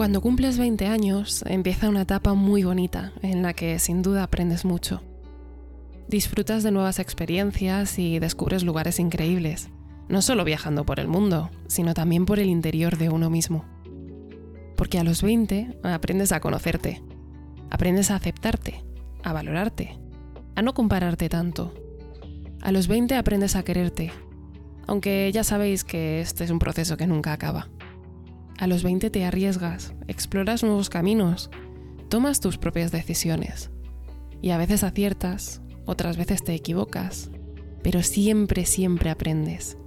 Cuando cumples 20 años empieza una etapa muy bonita en la que sin duda aprendes mucho. Disfrutas de nuevas experiencias y descubres lugares increíbles, no solo viajando por el mundo, sino también por el interior de uno mismo. Porque a los 20 aprendes a conocerte, aprendes a aceptarte, a valorarte, a no compararte tanto. A los 20 aprendes a quererte, aunque ya sabéis que este es un proceso que nunca acaba. A los 20 te arriesgas, exploras nuevos caminos, tomas tus propias decisiones. Y a veces aciertas, otras veces te equivocas, pero siempre, siempre aprendes.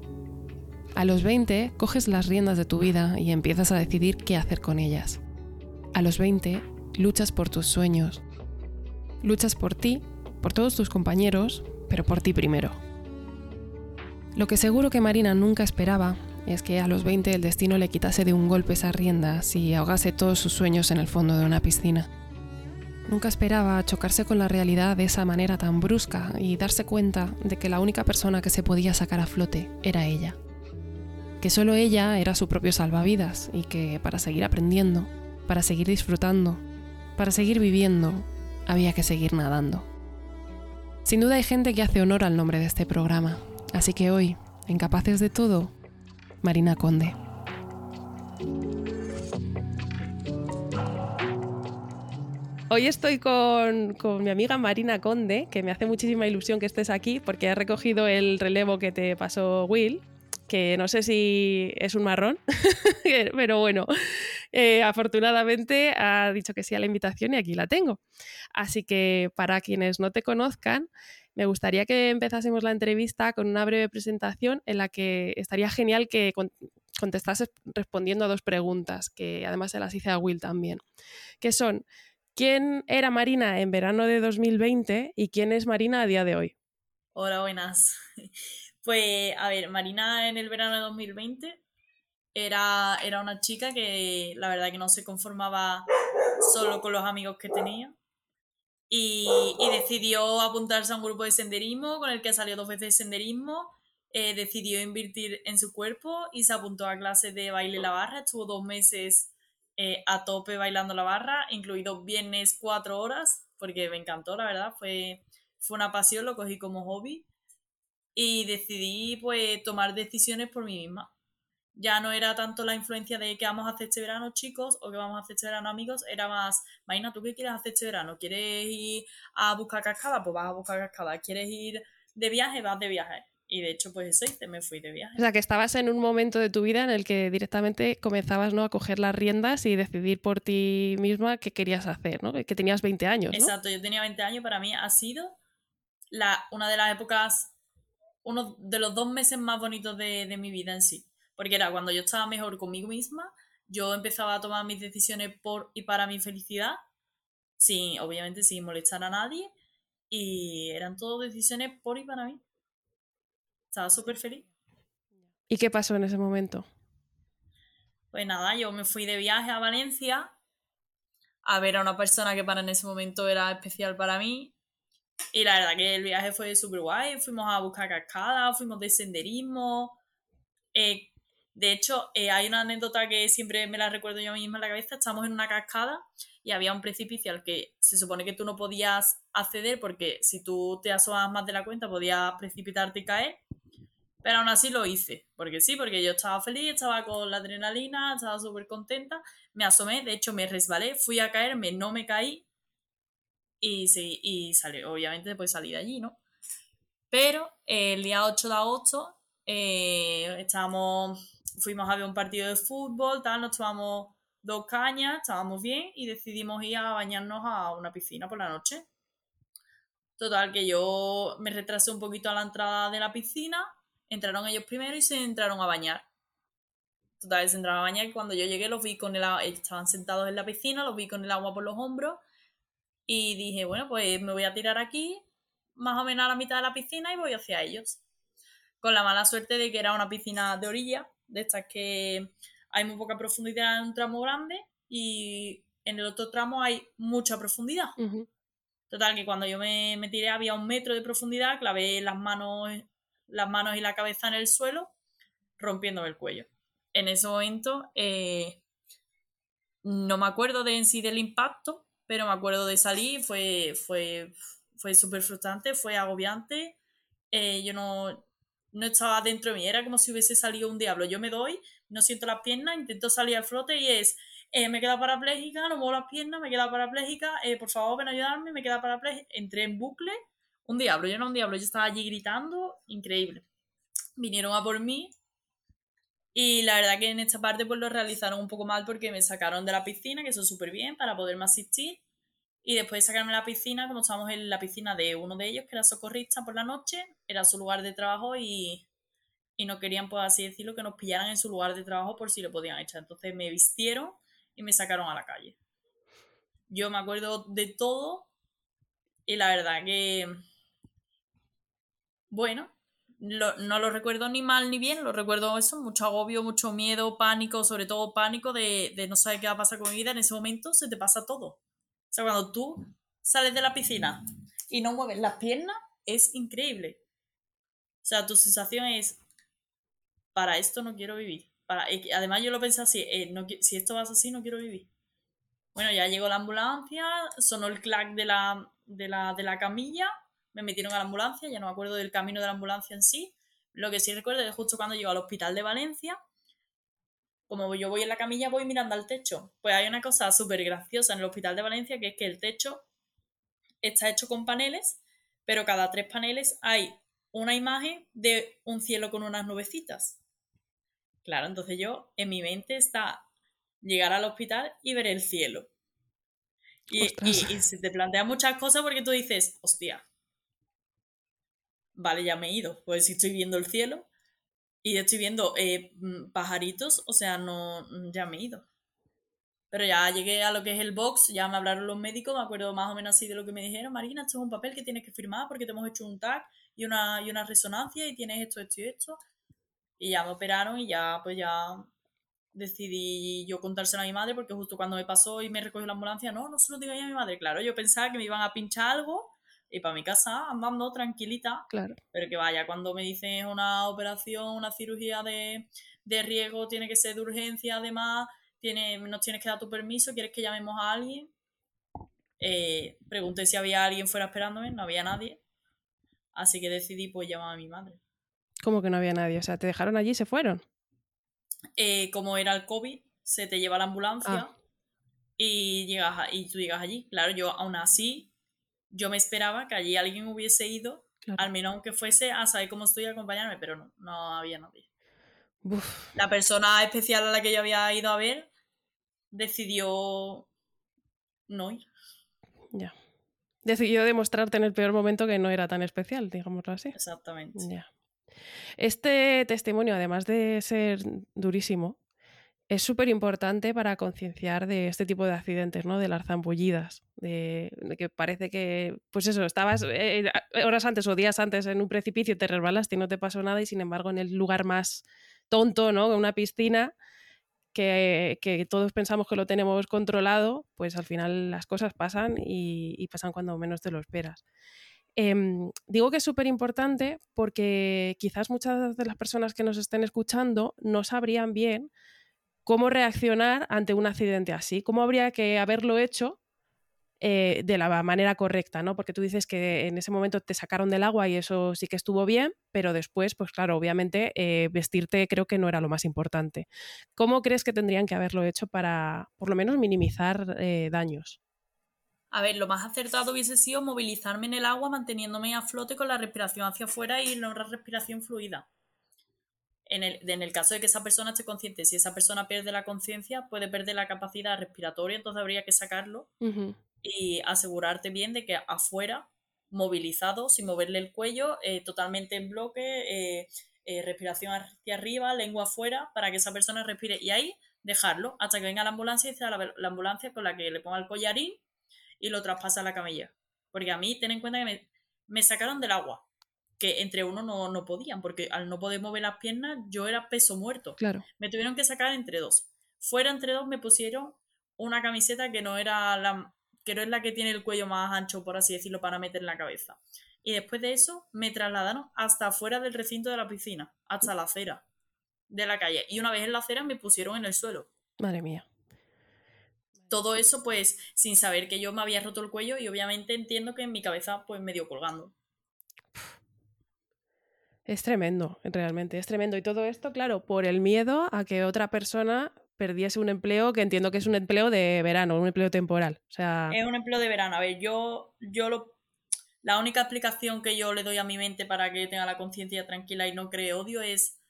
A los 20 coges las riendas de tu vida y empiezas a decidir qué hacer con ellas. A los 20 luchas por tus sueños. Luchas por ti, por todos tus compañeros, pero por ti primero. Lo que seguro que Marina nunca esperaba es que a los 20 el destino le quitase de un golpe esas riendas y ahogase todos sus sueños en el fondo de una piscina. Nunca esperaba chocarse con la realidad de esa manera tan brusca y darse cuenta de que la única persona que se podía sacar a flote era ella. Que solo ella era su propio salvavidas y que para seguir aprendiendo, para seguir disfrutando, para seguir viviendo, había que seguir nadando. Sin duda hay gente que hace honor al nombre de este programa, así que hoy, en Capaces de Todo, Marina Conde. Hoy estoy con, mi amiga Marina Conde, que me hace muchísima ilusión que estés aquí porque has recogido el relevo que te pasó Will, que no sé si es un marrón, pero bueno, eh, afortunadamente ha dicho que sí a la invitación y aquí la tengo. Así que para quienes no te conozcan, me gustaría que empezásemos la entrevista con una breve presentación en la que estaría genial que contestases respondiendo a dos preguntas, que además se las hice a Will también, que son, ¿quién era Marina en verano de 2020 y quién es Marina a día de hoy? Hola, buenas. Pues, a ver, Marina en el verano de 2020 era, era una chica que la verdad que no se conformaba solo con los amigos que tenía, y, decidió apuntarse a un grupo de senderismo con el que salió dos veces de senderismo. Eh, decidió invertir en su cuerpo y se apuntó a clases de baile la barra. Estuvo dos meses eh, a tope bailando la barra, incluido viernes cuatro horas, porque me encantó, la verdad. Fue, fue una pasión, lo cogí como hobby. Y decidí pues tomar decisiones por mí misma ya no era tanto la influencia de qué vamos a hacer este verano, chicos, o qué vamos a hacer este verano, amigos, era más, Marina, ¿tú qué quieres hacer este verano? ¿Quieres ir a buscar cascada? Pues vas a buscar cascada. ¿Quieres ir de viaje? Vas de viaje. Y de hecho, pues eso hice, me fui de viaje. O sea, que estabas en un momento de tu vida en el que directamente comenzabas ¿no? a coger las riendas y decidir por ti misma qué querías hacer, ¿no? Que tenías 20 años. ¿no? Exacto, yo tenía 20 años, para mí ha sido la, una de las épocas, uno de los dos meses más bonitos de, de mi vida en sí porque era cuando yo estaba mejor conmigo misma, yo empezaba a tomar mis decisiones por y para mi felicidad, sin, obviamente sin molestar a nadie, y eran todo decisiones por y para mí. Estaba súper feliz. ¿Y qué pasó en ese momento? Pues nada, yo me fui de viaje a Valencia a ver a una persona que para en ese momento era especial para mí. Y la verdad que el viaje fue súper guay. Fuimos a buscar cascadas, fuimos de senderismo. Eh, de hecho, eh, hay una anécdota que siempre me la recuerdo yo misma en la cabeza. Estamos en una cascada y había un precipicio al que se supone que tú no podías acceder porque si tú te asomas más de la cuenta podías precipitarte y caer. Pero aún así lo hice, porque sí, porque yo estaba feliz, estaba con la adrenalina, estaba súper contenta. Me asomé, de hecho me resbalé, fui a caerme, no me caí y, sí, y salí, obviamente después salí de allí, ¿no? Pero el día 8 de agosto eh, estábamos fuimos a ver un partido de fútbol, tal, nos tomamos dos cañas, estábamos bien y decidimos ir a bañarnos a una piscina por la noche. Total, que yo me retrasé un poquito a la entrada de la piscina, entraron ellos primero y se entraron a bañar. Total, se entraron a bañar y cuando yo llegué los vi con el agua, estaban sentados en la piscina, los vi con el agua por los hombros y dije, bueno, pues me voy a tirar aquí, más o menos a la mitad de la piscina y voy hacia ellos. Con la mala suerte de que era una piscina de orilla de estas que hay muy poca profundidad en un tramo grande y en el otro tramo hay mucha profundidad. Total, que cuando yo me, tiré había un metro de profundidad, clavé las manos, las manos y la cabeza en el suelo, rompiéndome el cuello. En ese momento, eh, no me acuerdo de en sí del impacto, pero me acuerdo de salir, fue, fue, fue súper frustrante, fue agobiante. Eh, yo no, no estaba dentro de mí, era como si hubiese salido un diablo. Yo me doy, no siento las piernas, intento salir al flote y es, eh, me queda parapléjica, no muevo las piernas, me queda parapléjica, eh, por favor ven a ayudarme, me queda parapléjica. Entré en bucle, un diablo, yo no un diablo, yo estaba allí gritando, increíble. Vinieron a por mí y la verdad que en esta parte pues lo realizaron un poco mal porque me sacaron de la piscina, que eso es súper bien, para poderme asistir. Y después de sacarme de la piscina, como estábamos en la piscina de uno de ellos, que era socorrista por la noche, era su lugar de trabajo y, y no querían, pues así decirlo, que nos pillaran en su lugar de trabajo por si lo podían echar. Entonces me vistieron y me sacaron a la calle. Yo me acuerdo de todo y la verdad que, bueno, no lo recuerdo ni mal ni bien, lo recuerdo eso, mucho agobio, mucho miedo, pánico, sobre todo pánico de, no saber qué va a pasar con mi vida. En ese momento se te pasa todo. O sea, cuando tú sales de la piscina y no mueves las piernas, es increíble. O sea, tu sensación es, para esto no quiero vivir. Para, además yo lo pensé así, eh, si esto va así, no quiero vivir. Bueno, ya llegó la ambulancia, sonó el clac de la, de la, de la camilla me metieron a la ambulancia, ya no me acuerdo del camino de la ambulancia en sí. Lo que sí recuerdo es justo cuando llego al hospital de Valencia, como yo voy en la camilla, voy mirando al techo. Pues hay una cosa súper graciosa en el hospital de Valencia, que es que el techo está hecho con paneles, pero cada tres paneles hay una imagen de un cielo con unas nubecitas. Claro, entonces yo, en mi mente está llegar al hospital y ver el cielo. Y, y, y, se te plantea muchas cosas porque tú dices, hostia, vale, ya me he ido. Pues si estoy viendo el cielo y estoy viendo eh, mm, pajaritos, o sea, no, mm, ya me he ido. Pero ya llegué a lo que es el box, ya me hablaron los médicos, me acuerdo más o menos así de lo que me dijeron, Marina, esto es un papel que tienes que firmar porque te hemos hecho un tag y una, y resonancia y tienes esto, esto y esto. Y ya me operaron y ya, pues ya decidí yo contárselo a mi madre porque justo cuando me pasó y me recogió la ambulancia, no, no se lo a mi madre. Claro, yo pensaba que me iban a pinchar algo y para mi casa andando tranquilita. Claro. Pero que vaya, cuando me dicen una operación, una cirugía de, riesgo, tiene que ser de urgencia, además, tiene, nos tienes que dar tu permiso, quieres que llamemos a alguien. Eh, pregunté si había alguien fuera esperándome, no había nadie. Así que decidí pues llamar a mi madre. ¿Cómo que no había nadie? O sea, ¿te dejaron allí y se fueron? Eh, como era el COVID, se te lleva la ambulancia ah. y, llegas y tú llegas allí. Claro, yo aún así yo me esperaba que allí alguien hubiese ido, al menos aunque fuese a saber cómo estoy a acompañarme, pero no, no había nadie. La persona especial a la que yo había ido a ver decidió no ir. Ya. Decidió demostrarte en el peor momento que no era tan especial, digámoslo así. Exactamente. Ya. Este testimonio, además de ser durísimo, es súper importante para concienciar de este tipo de accidentes, ¿no? De las zambullidas, de, que parece que, pues eso, estabas eh, horas antes o días antes en un precipicio, te resbalaste y no te pasó nada y sin embargo en el lugar más tonto, ¿no? Una piscina que, todos pensamos que lo tenemos controlado, pues al final las cosas pasan y, pasan cuando menos te lo esperas. Em, digo que es súper importante porque quizás muchas de las personas que nos estén escuchando no sabrían bien cómo reaccionar ante un accidente así, cómo habría que haberlo hecho eh, de la manera correcta, ¿no? Porque tú dices que en ese momento te sacaron del agua y eso sí que estuvo bien, pero después, pues claro, obviamente eh, vestirte creo que no era lo más importante. ¿Cómo crees que tendrían que haberlo hecho para, por lo menos, minimizar eh, daños? A ver, lo más acertado hubiese sido movilizarme en el agua manteniéndome a flote con la respiración hacia afuera y la respiración fluida en el, caso de que esa persona esté consciente, si esa persona pierde la conciencia, puede perder la capacidad respiratoria, entonces habría que sacarlo y asegurarte bien de que afuera, movilizado, sin moverle el cuello, eh, totalmente en bloque, eh, eh, respiración hacia arriba, lengua afuera, para que esa persona respire. Y ahí dejarlo hasta que venga la ambulancia y sea la, ambulancia con la que le ponga el collarín y lo traspasa a la camilla. Porque a mí, ten en cuenta que me sacaron del agua que entre uno no, podían, porque al no poder mover las piernas yo era peso muerto. Claro. Me tuvieron que sacar entre dos. Fuera entre dos me pusieron una camiseta que no era la que no es la que tiene el cuello más ancho, por así decirlo, para meter en la cabeza. Y después de eso me trasladaron hasta fuera del recinto de la piscina, hasta la acera de la calle. Y una vez en la acera me pusieron en el suelo. Madre mía. todo eso, pues, sin saber que yo me había roto el cuello y obviamente entiendo que en mi cabeza, pues, medio colgando. Es tremendo, realmente, es tremendo. Y todo esto, claro, por el miedo a que otra persona perdiese un empleo que entiendo que es un empleo de verano, un empleo temporal. O sea... Es un empleo de verano. A ver, yo, yo lo... La única explicación que yo le doy a mi mente para que tenga la conciencia tranquila y no cree odio es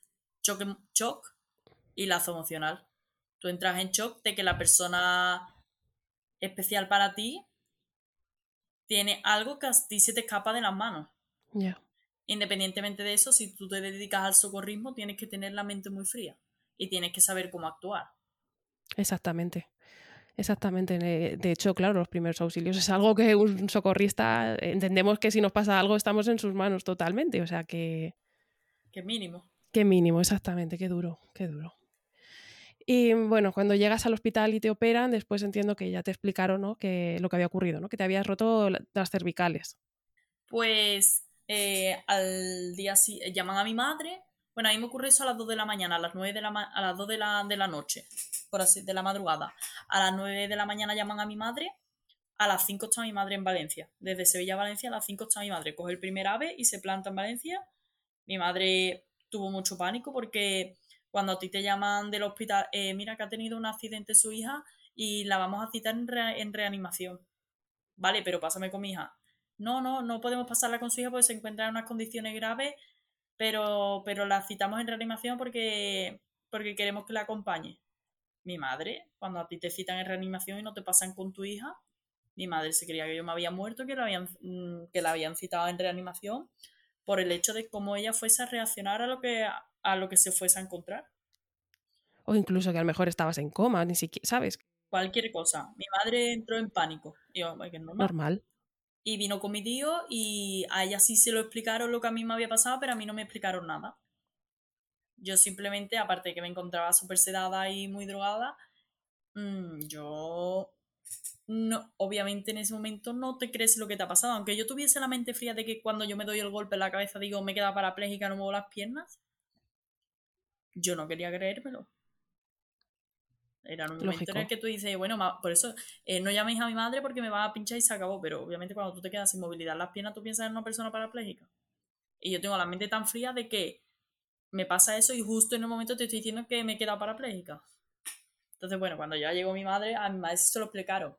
shock, shock y lazo emocional. Tú entras en shock de que la persona especial para ti tiene algo que a ti se te escapa de las manos. Ya. Independientemente de eso, si tú te dedicas al socorrismo, tienes que tener la mente muy fría y tienes que saber cómo actuar. Exactamente. Exactamente. De hecho, claro, los primeros auxilios es algo que un socorrista entendemos que si nos pasa algo estamos en sus manos totalmente. O sea que. Qué mínimo. Qué mínimo, exactamente. Qué duro, qué duro. Y bueno, cuando llegas al hospital y te operan, después entiendo que ya te explicaron ¿no? que lo que había ocurrido, ¿no? que te habías roto las cervicales. Pues eh, al día siguiente llaman a mi madre. Bueno, a mí me ocurre eso a las 2 de la mañana, a las 9 de la, a las 2 de la, de la noche, por así, de la madrugada. A las 9 de la mañana llaman a mi madre, a las 5 está mi madre en Valencia. Desde Sevilla a Valencia a las 5 está mi madre. Coge el primer ave y se planta en Valencia. Mi madre tuvo mucho pánico porque cuando a ti te llaman del hospital, eh, mira que ha tenido un accidente su hija y la vamos a citar en, en reanimación. Vale, pero pásame con mi hija no, no, no podemos pasarla con su hija porque se encuentra en unas condiciones graves, pero, pero la citamos en reanimación porque, porque queremos que la acompañe. Mi madre, cuando a ti te citan en reanimación y no te pasan con tu hija, mi madre se creía que yo me había muerto, que la habían, mm, que la habían citado en reanimación por el hecho de cómo ella fuese a reaccionar a lo que, a lo que se fuese a encontrar. O incluso que a lo mejor estabas en coma, ni siquiera, ¿sabes? Cualquier cosa. Mi madre entró en pánico. yo, normal. Y vino con mi tío y a ella sí se lo explicaron lo que a mí me había pasado, pero a mí no me explicaron nada. Yo simplemente, aparte de que me encontraba súper sedada y muy drogada, mm, yo no, obviamente en ese momento no te crees lo que te ha pasado. Aunque yo tuviese la mente fría de que cuando yo me doy el golpe en la cabeza digo me queda parapléjica, no muevo las piernas, yo no quería creérmelo. Era un momento en el que tú dices, bueno, por eso eh, no llaméis a mi madre porque me va a pinchar y se acabó. Pero obviamente cuando tú te quedas sin movilidad en las piernas, tú piensas en una persona parapléjica. Y yo tengo la mente tan fría de que me pasa eso y justo en un momento te estoy diciendo que me he quedado parapléjica. Entonces, bueno, cuando ya llegó mi madre, a mi madre se lo explicaron.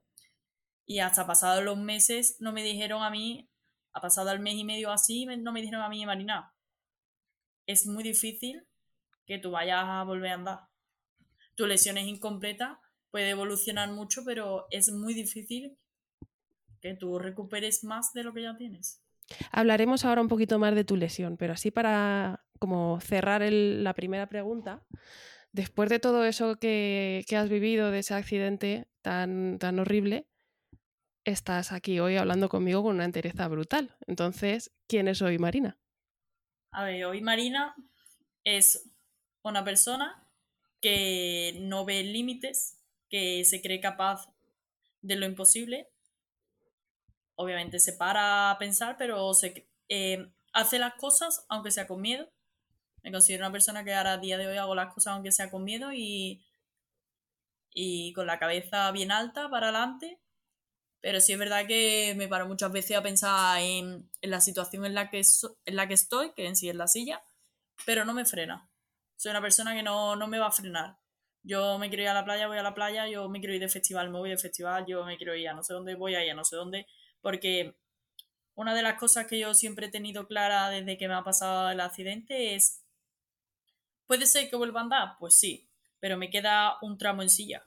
Y hasta pasados los meses no me dijeron a mí, ha pasado el mes y medio así, no me dijeron a mí, Marina, es muy difícil que tú vayas a volver a andar tu lesión es incompleta, puede evolucionar mucho, pero es muy difícil que tú recuperes más de lo que ya tienes. Hablaremos ahora un poquito más de tu lesión, pero así para como cerrar la primera pregunta, después de todo eso que, que, has vivido, de ese accidente tan, tan horrible, estás aquí hoy hablando conmigo con una entereza brutal. Entonces, ¿quién es hoy Marina? A ver, hoy Marina es una persona que no ve límites, que se cree capaz de lo imposible. Obviamente se para a pensar, pero eh, hace las cosas aunque sea con miedo. Me considero una persona que ahora a día de hoy hago las cosas aunque sea con miedo y, y con la cabeza bien alta para adelante. Pero sí es verdad que me paro muchas veces a pensar en, la situación en la, que en la que estoy, que en sí es la silla, pero no me frena soy una persona que no, me va a frenar. Yo me quiero ir a la playa, voy a la playa, yo me quiero ir de festival, me voy de festival, yo me quiero ir a no sé dónde, voy a ir a no sé dónde, porque una de las cosas que yo siempre he tenido clara desde que me ha pasado el accidente es, ¿puede ser que vuelva a andar? Pues sí, pero me queda un tramo en silla.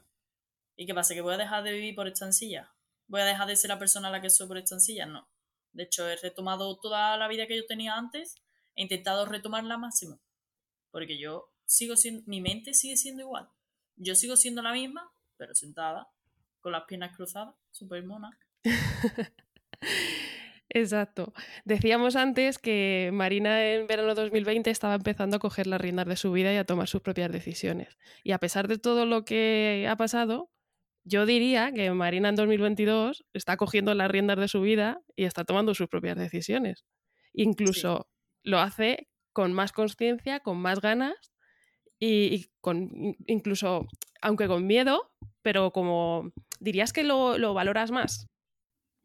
¿Y qué pasa? ¿Que voy a dejar de vivir por esta silla? ¿Voy a dejar de ser la persona a la que soy por esta silla? No. De hecho, he retomado toda la vida que yo tenía antes, he intentado retomarla máximo porque yo sigo siendo, mi mente sigue siendo igual. Yo sigo siendo la misma, pero sentada, con las piernas cruzadas, super mona. Exacto. Decíamos antes que Marina en verano 2020 estaba empezando a coger las riendas de su vida y a tomar sus propias decisiones. Y a pesar de todo lo que ha pasado, yo diría que Marina en 2022 está cogiendo las riendas de su vida y está tomando sus propias decisiones. Incluso lo hace con más conciencia, con más ganas y, con incluso, aunque con miedo, pero como ¿dirías que lo, lo valoras más?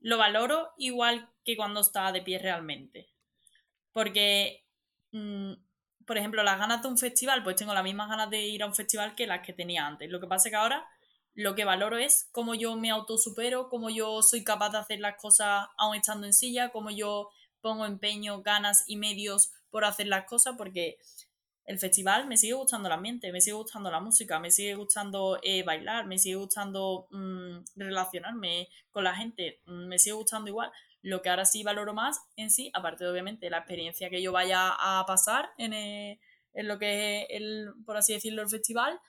Lo valoro igual que cuando estaba de pie realmente. Porque, mm, por ejemplo, las ganas de un festival, pues tengo las mismas ganas de ir a un festival que las que tenía antes. Lo que pasa es que ahora lo que valoro es cómo yo me autosupero, cómo yo soy capaz de hacer las cosas aún estando en silla, cómo yo pongo empeño, ganas y medios por hacer las cosas, porque el festival me sigue gustando el ambiente, me sigue gustando la música, me sigue gustando eh, bailar, me sigue gustando mm, relacionarme con la gente, mm, me sigue gustando igual. Lo que ahora sí valoro más en sí, aparte de obviamente la experiencia que yo vaya a pasar en, eh, lo que es el, por así decirlo, el festival,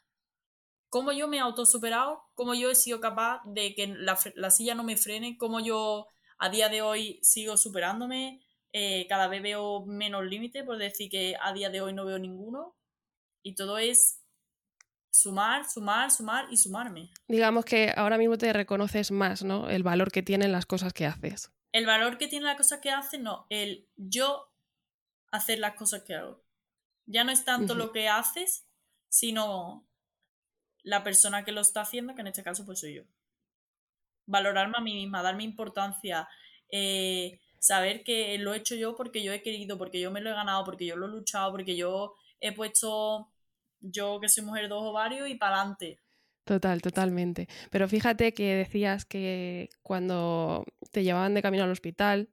cómo yo me he autosuperado, cómo yo he sido capaz de que la, la silla no me frene, cómo yo a día de hoy sigo superándome, eh, cada vez veo menos límites, por decir que a día de hoy no veo ninguno. Y todo es sumar, sumar, sumar y sumarme. Digamos que ahora mismo te reconoces más, ¿no? El valor que tienen las cosas que haces. El valor que tienen las cosas que haces, no. El yo hacer las cosas que hago. Ya no es tanto lo que haces, sino la persona que lo está haciendo, que en este caso pues soy yo. Valorarme a mí misma, darme importancia, eh, saber que lo he hecho yo porque yo he querido, porque yo me lo he ganado, porque yo lo he luchado, porque yo he puesto, yo que soy mujer dos ovarios y para adelante. Total, totalmente. Pero fíjate que decías que cuando te llevaban de camino al hospital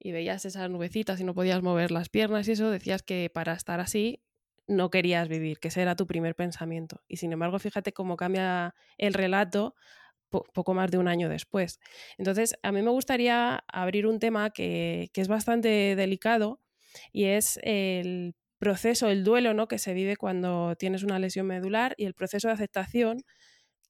y veías esas nubecitas y no podías mover las piernas y eso, decías que para estar así no querías vivir, que ese era tu primer pensamiento. Y sin embargo, fíjate cómo cambia el relato poco más de un año después. Entonces, a mí me gustaría abrir un tema que, es bastante delicado y es el proceso, el duelo ¿no? que se vive cuando tienes una lesión medular y el proceso de aceptación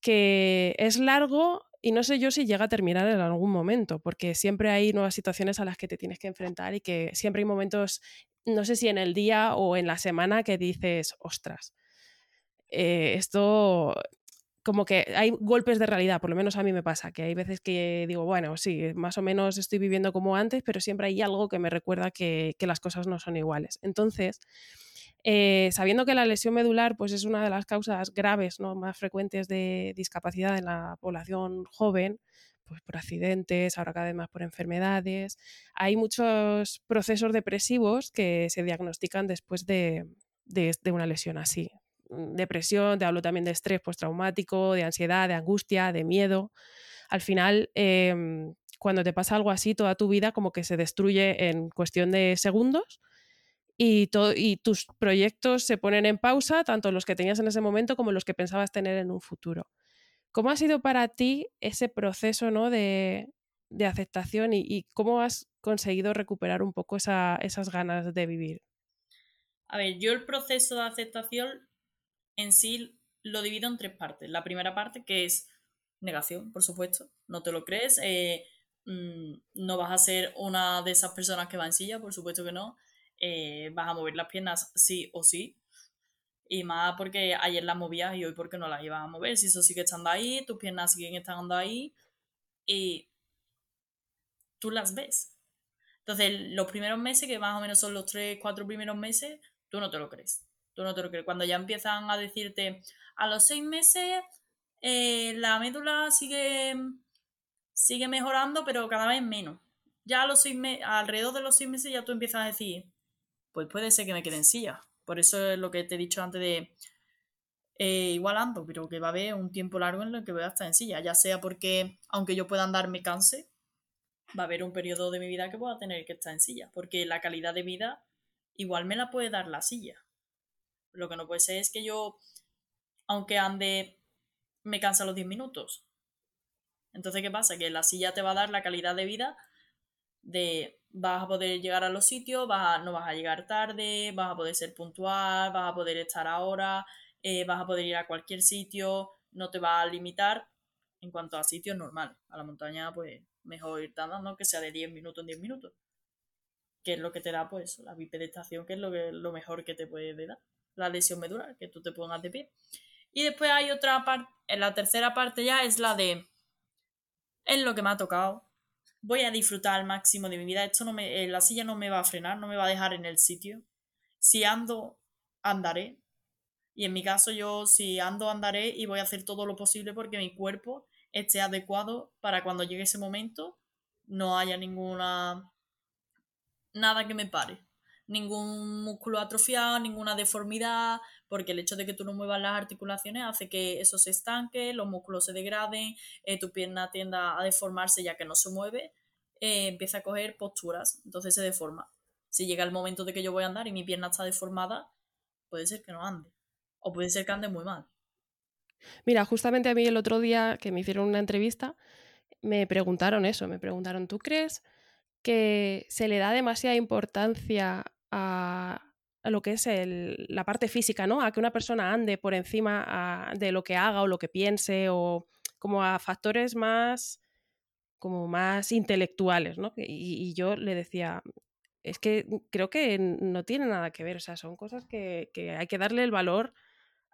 que es largo y no sé yo si llega a terminar en algún momento, porque siempre hay nuevas situaciones a las que te tienes que enfrentar y que siempre hay momentos, no sé si en el día o en la semana, que dices, ostras, eh, esto como que hay golpes de realidad, por lo menos a mí me pasa, que hay veces que digo, bueno, sí, más o menos estoy viviendo como antes, pero siempre hay algo que me recuerda que, las cosas no son iguales. Entonces, eh, sabiendo que la lesión medular pues, es una de las causas graves ¿no? más frecuentes de discapacidad en la población joven, pues por accidentes, ahora cada vez más por enfermedades, hay muchos procesos depresivos que se diagnostican después de una lesión así. Mm, depresión, te hablo también de estrés postraumático, de ansiedad, de angustia, de miedo. Al final, em, cuando te pasa algo así, toda tu vida como que se destruye en cuestión de segundos y, y tus proyectos se ponen en pausa, tanto los que tenías en ese momento como los que pensabas tener en un futuro. ¿Cómo ha sido para ti ese proceso ¿no? de, aceptación y, cómo has conseguido recuperar un poco esas ganas de vivir? A ver, yo el proceso de aceptación en sí lo divido en tres partes. La primera parte que es negación, por supuesto, no te lo crees, eh, mm, no vas a ser una de esas personas que va en silla, por supuesto que no, eh, vas a mover las piernas sí o sí, y más porque ayer las movías y hoy porque no las ibas a mover, si eso sigue estando ahí, tus piernas siguen estando ahí y tú las ves. Entonces, los primeros meses, que más o menos son los tres, cuatro primeros meses, tú no te lo crees. Tú no te lo crees. Cuando ya empiezan a decirte, a los seis meses eh, la médula sigue, sigue mejorando, pero cada vez menos. Ya a los seis alrededor de los seis meses ya tú empiezas a decir, pues puede ser que me quede en silla. Por eso es lo que te he dicho antes de eh, igual ando, pero que va a haber un tiempo largo en el que voy a estar en silla. Ya sea porque, aunque yo pueda andar, me canse, va a haber un periodo de mi vida que pueda tener que estar en silla. Porque la calidad de vida igual me la puede dar la silla. Lo que no puede ser es que yo, aunque ande, me cansa los 10 minutos. Entonces, ¿qué pasa? Que la silla te va a dar la calidad de vida de vas a poder llegar a los sitios, vas no vas a llegar tarde, vas a poder ser puntual, vas a poder estar ahora, eh, vas a poder ir a cualquier sitio, no te va a limitar en cuanto a sitios normales. A la montaña, pues mejor ir andando, que sea de 10 minutos en 10 minutos. Que es lo que te da, pues, la bipedestación, que es lo, que, lo mejor que te puede dar la lesión medular, que tú te pongas de pie. Y después hay otra parte, la tercera parte ya es la de, es lo que me ha tocado, voy a disfrutar al máximo de mi vida, esto no me, eh, la silla no me va a frenar, no me va a dejar en el sitio. Si ando, andaré. Y en mi caso yo si ando, andaré y voy a hacer todo lo posible porque mi cuerpo esté adecuado para cuando llegue ese momento no haya ninguna nada que me pare. Ningún músculo atrofiado, ninguna deformidad, porque el hecho de que tú no muevas las articulaciones hace que eso se estanque, los músculos se degraden, eh, tu pierna tienda a deformarse ya que no se mueve, eh, empieza a coger posturas, entonces se deforma. Si llega el momento de que yo voy a andar y mi pierna está deformada, puede ser que no ande, o puede ser que ande muy mal. Mira, justamente a mí el otro día que me hicieron una entrevista, me preguntaron eso, me preguntaron, ¿tú crees que se le da demasiada importancia a, lo que es la parte física, ¿no? A que una persona ande por encima de lo que haga o lo que piense o como a factores más como más intelectuales, ¿no? Y, yo le decía, es que creo que no tiene nada que ver, o sea, son cosas que, que hay que darle el valor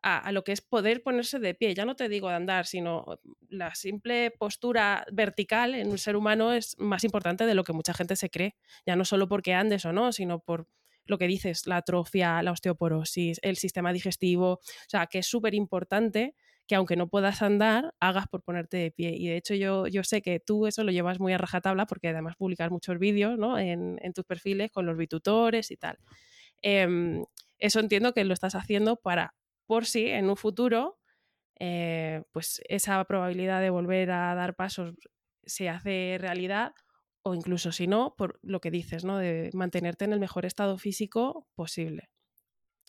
a, lo que es poder ponerse de pie. Ya no te digo de andar, sino la simple postura vertical en un ser humano es más importante de lo que mucha gente se cree. Ya no solo porque andes o no, sino por lo que dices, la atrofia, la osteoporosis, el sistema digestivo. O sea, que es súper importante que aunque no puedas andar, hagas por ponerte de pie. Y de hecho yo, yo sé que tú eso lo llevas muy a rajatabla porque además publicas muchos vídeos ¿no? en, en, tus perfiles con los bitutores y tal. Em, eso entiendo que lo estás haciendo para por si en un futuro eh, pues esa probabilidad de volver a dar pasos se hace realidad o incluso si no, por lo que dices, ¿no? De mantenerte en el mejor estado físico posible.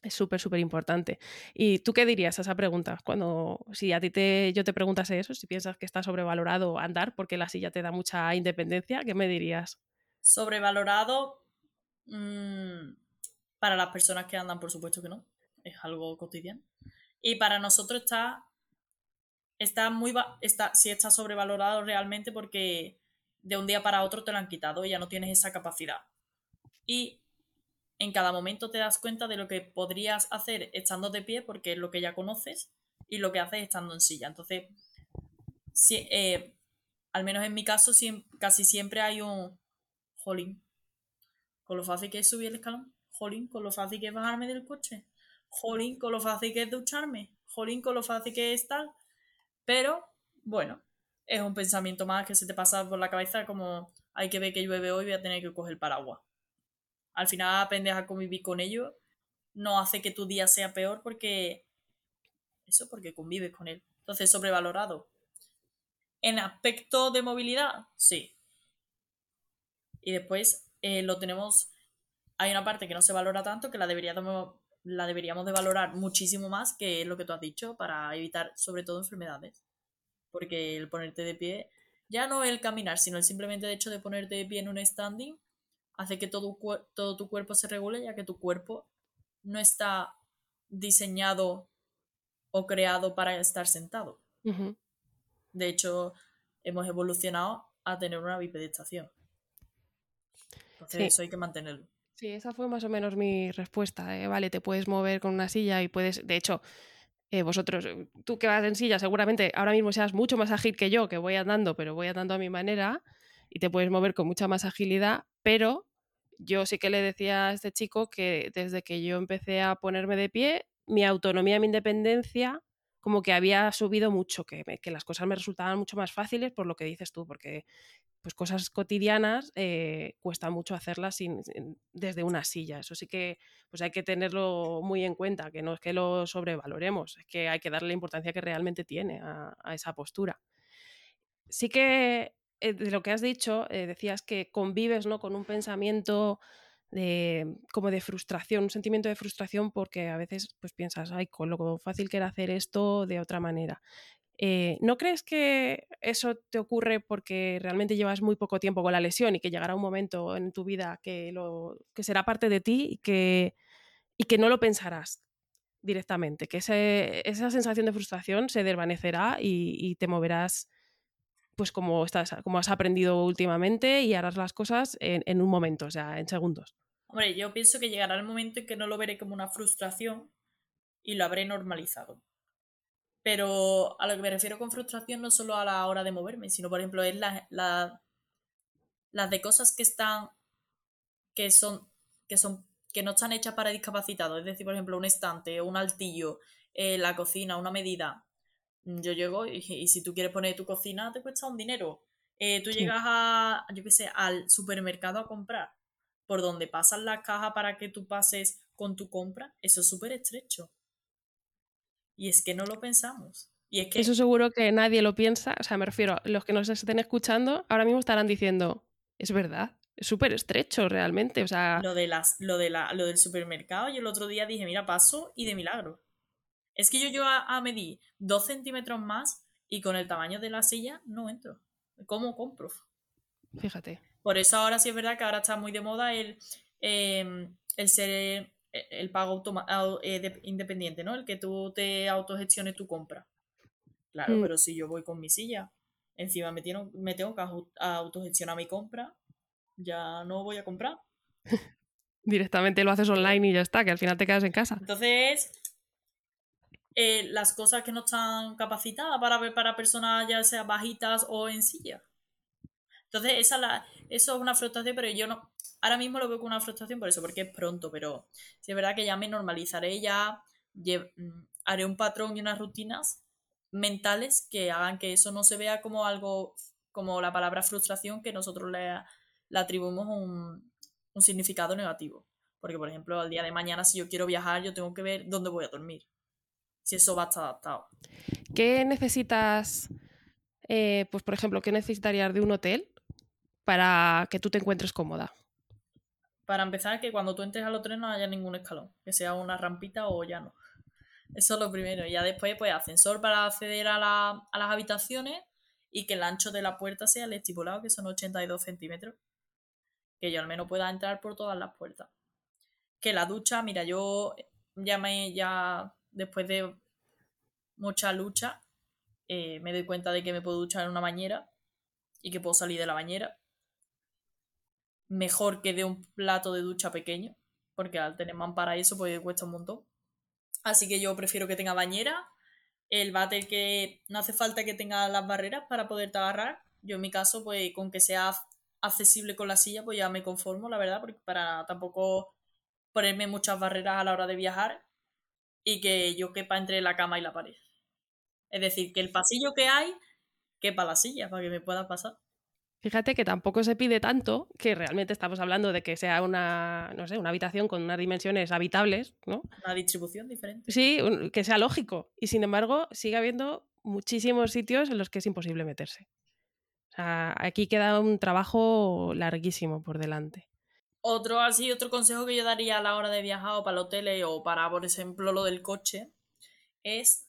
Es súper, súper importante. ¿Y tú qué dirías a esa pregunta? Cuando, si a ti te, yo te preguntase eso, si piensas que está sobrevalorado andar porque la silla te da mucha independencia, ¿qué me dirías? Sobrevalorado, mm, para las personas que andan, por supuesto que no es algo cotidiano. Y para nosotros está, está muy, está, sí está sobrevalorado realmente porque de un día para otro te lo han quitado y ya no tienes esa capacidad. Y en cada momento te das cuenta de lo que podrías hacer estando de pie porque es lo que ya conoces y lo que haces estando en silla. Entonces, si, eh, al menos en mi caso, casi siempre hay un jolín. Con lo fácil que es subir el escalón, jolín, con lo fácil que es bajarme del coche, jolín, con lo fácil que es ducharme, jolín, con lo fácil que es tal. Pero, bueno, es un pensamiento más que se te pasa por la cabeza como hay que ver que llueve hoy, voy a tener que coger paraguas. Al final aprendes a convivir con ello, no hace que tu día sea peor porque... Eso, porque convives con él. Entonces, sobrevalorado. En aspecto de movilidad, sí. Y después eh, lo tenemos... Hay una parte que no se valora tanto que la deberíamos la deberíamos de valorar muchísimo más que lo que tú has dicho para evitar sobre todo enfermedades. Porque el ponerte de pie, ya no el caminar, sino el simplemente hecho de ponerte de pie en un standing, hace que todo, todo tu cuerpo se regule, ya que tu cuerpo no está diseñado o creado para estar sentado. De hecho, hemos evolucionado a tener una bipedestación. Entonces eso hay que mantenerlo. Sí, esa fue más o menos mi respuesta. ¿eh? Vale, te puedes mover con una silla y puedes, de hecho, eh, vosotros, tú que vas en silla, seguramente ahora mismo seas mucho más ágil que yo, que voy andando, pero voy andando a mi manera y te puedes mover con mucha más agilidad, pero yo sí que le decía a este chico que desde que yo empecé a ponerme de pie, mi autonomía, mi independencia, como que había subido mucho, que, que las cosas me resultaban mucho más fáciles por lo que dices tú, porque pues cosas cotidianas eh, cuesta mucho hacerlas sin, desde una silla. Eso sí que pues hay que tenerlo muy en cuenta, que no es que lo sobrevaloremos, es que hay que darle la importancia que realmente tiene a, esa postura. Sí que eh, de lo que has dicho, eh, decías que convives ¿no? con un pensamiento de, como de frustración, un sentimiento de frustración porque a veces pues piensas, ay, con lo fácil que era hacer esto de otra manera. Eh, ¿No crees que eso te ocurre porque realmente llevas muy poco tiempo con la lesión y que llegará un momento en tu vida que, lo, que será parte de ti y que, y que no lo pensarás directamente? Que esa sensación de frustración se desvanecerá y, te moverás pues como, estás, como has aprendido últimamente y harás las cosas en, en un momento, o sea, en segundos. Hombre, yo pienso que llegará el momento en que no lo veré como una frustración y lo habré normalizado. Pero a lo que me refiero con frustración no solo a la hora de moverme, sino por ejemplo es la, la, las de cosas que están que son que son que no están hechas para discapacitados, es decir, por ejemplo, un estante, un altillo, eh, la cocina, una medida. Yo llego y, y si tú quieres poner tu cocina te cuesta un dinero. Eh, tú llegas a, yo qué sé, al supermercado a comprar, por donde pasan las cajas para que tú pases con tu compra, eso es súper estrecho. Y es que no lo pensamos. Y es que... Eso seguro que nadie lo piensa, o sea, me refiero, los que nos estén escuchando ahora mismo estarán diciendo, es verdad, es súper estrecho realmente, o sea... Lo, de las, lo, de la, lo del supermercado, yo el otro día dije, mira, paso y de milagro. Es que yo yo a, a medir dos centímetros más y con el tamaño de la silla no entro. ¿Cómo compro? Fíjate. Por eso ahora sí es verdad que ahora está muy de moda el, em, el ser el pago eh, independiente, ¿no? El que tú te autogestiones tu compra. Claro, mm. pero si yo voy con mi silla, encima me, me tengo que autogestionar mi compra, ya no voy a comprar. Directamente lo haces online y ya está, que al final te quedas en casa. Entonces, eh, las cosas que no están capacitadas para para personas ya sea bajitas o en silla. Entonces, esa la, eso es una frustración, pero yo no. Ahora mismo lo veo como una frustración por eso, porque es pronto, pero sí es verdad que ya me normalizaré, ya mm, haré un patrón y unas rutinas mentales que hagan que eso no se vea como algo, como la palabra frustración, que nosotros le, atribuimos un significado negativo. Porque, por ejemplo, al día de mañana, si yo quiero viajar, yo tengo que ver dónde voy a dormir si eso va a estar adaptado. ¿Qué necesitas, eh, pues por ejemplo, qué necesitarías de un hotel para que tú te encuentres cómoda? Para empezar, que cuando tú entres al hotel no haya ningún escalón, que sea una rampita o ya no. Eso es lo primero. Y ya después, pues ascensor para acceder a, a las habitaciones y que el ancho de la puerta sea el estipulado, que son 82 centímetros. Que yo al menos pueda entrar por todas las puertas. Que la ducha, mira, yo ya me ya después de mucha lucha, eh, me doy cuenta de que me puedo duchar en una bañera y que puedo salir de la bañera. Mejor que de un plato de ducha pequeño, porque al tener para eso pues cuesta un montón. Así que yo prefiero que tenga bañera, el váter que no hace falta que tenga las barreras para poderte agarrar. Yo en mi caso, pues con que sea accesible con la silla, pues ya me conformo, la verdad, porque para tampoco ponerme muchas barreras a la hora de viajar y que yo quepa entre la cama y la pared. Es decir, que el pasillo que hay quepa la silla para que me pueda pasar. Fíjate que tampoco se pide tanto, que realmente estamos hablando de que sea una, no sé, una habitación con unas dimensiones habitables, ¿no? Una distribución diferente. Sí, que sea lógico. Y sin embargo, sigue habiendo muchísimos sitios en los que es imposible meterse. O sea, aquí queda un trabajo larguísimo por delante. Otro así, otro consejo que yo daría a la hora de viajar o para el hotel o para, por ejemplo, lo del coche, es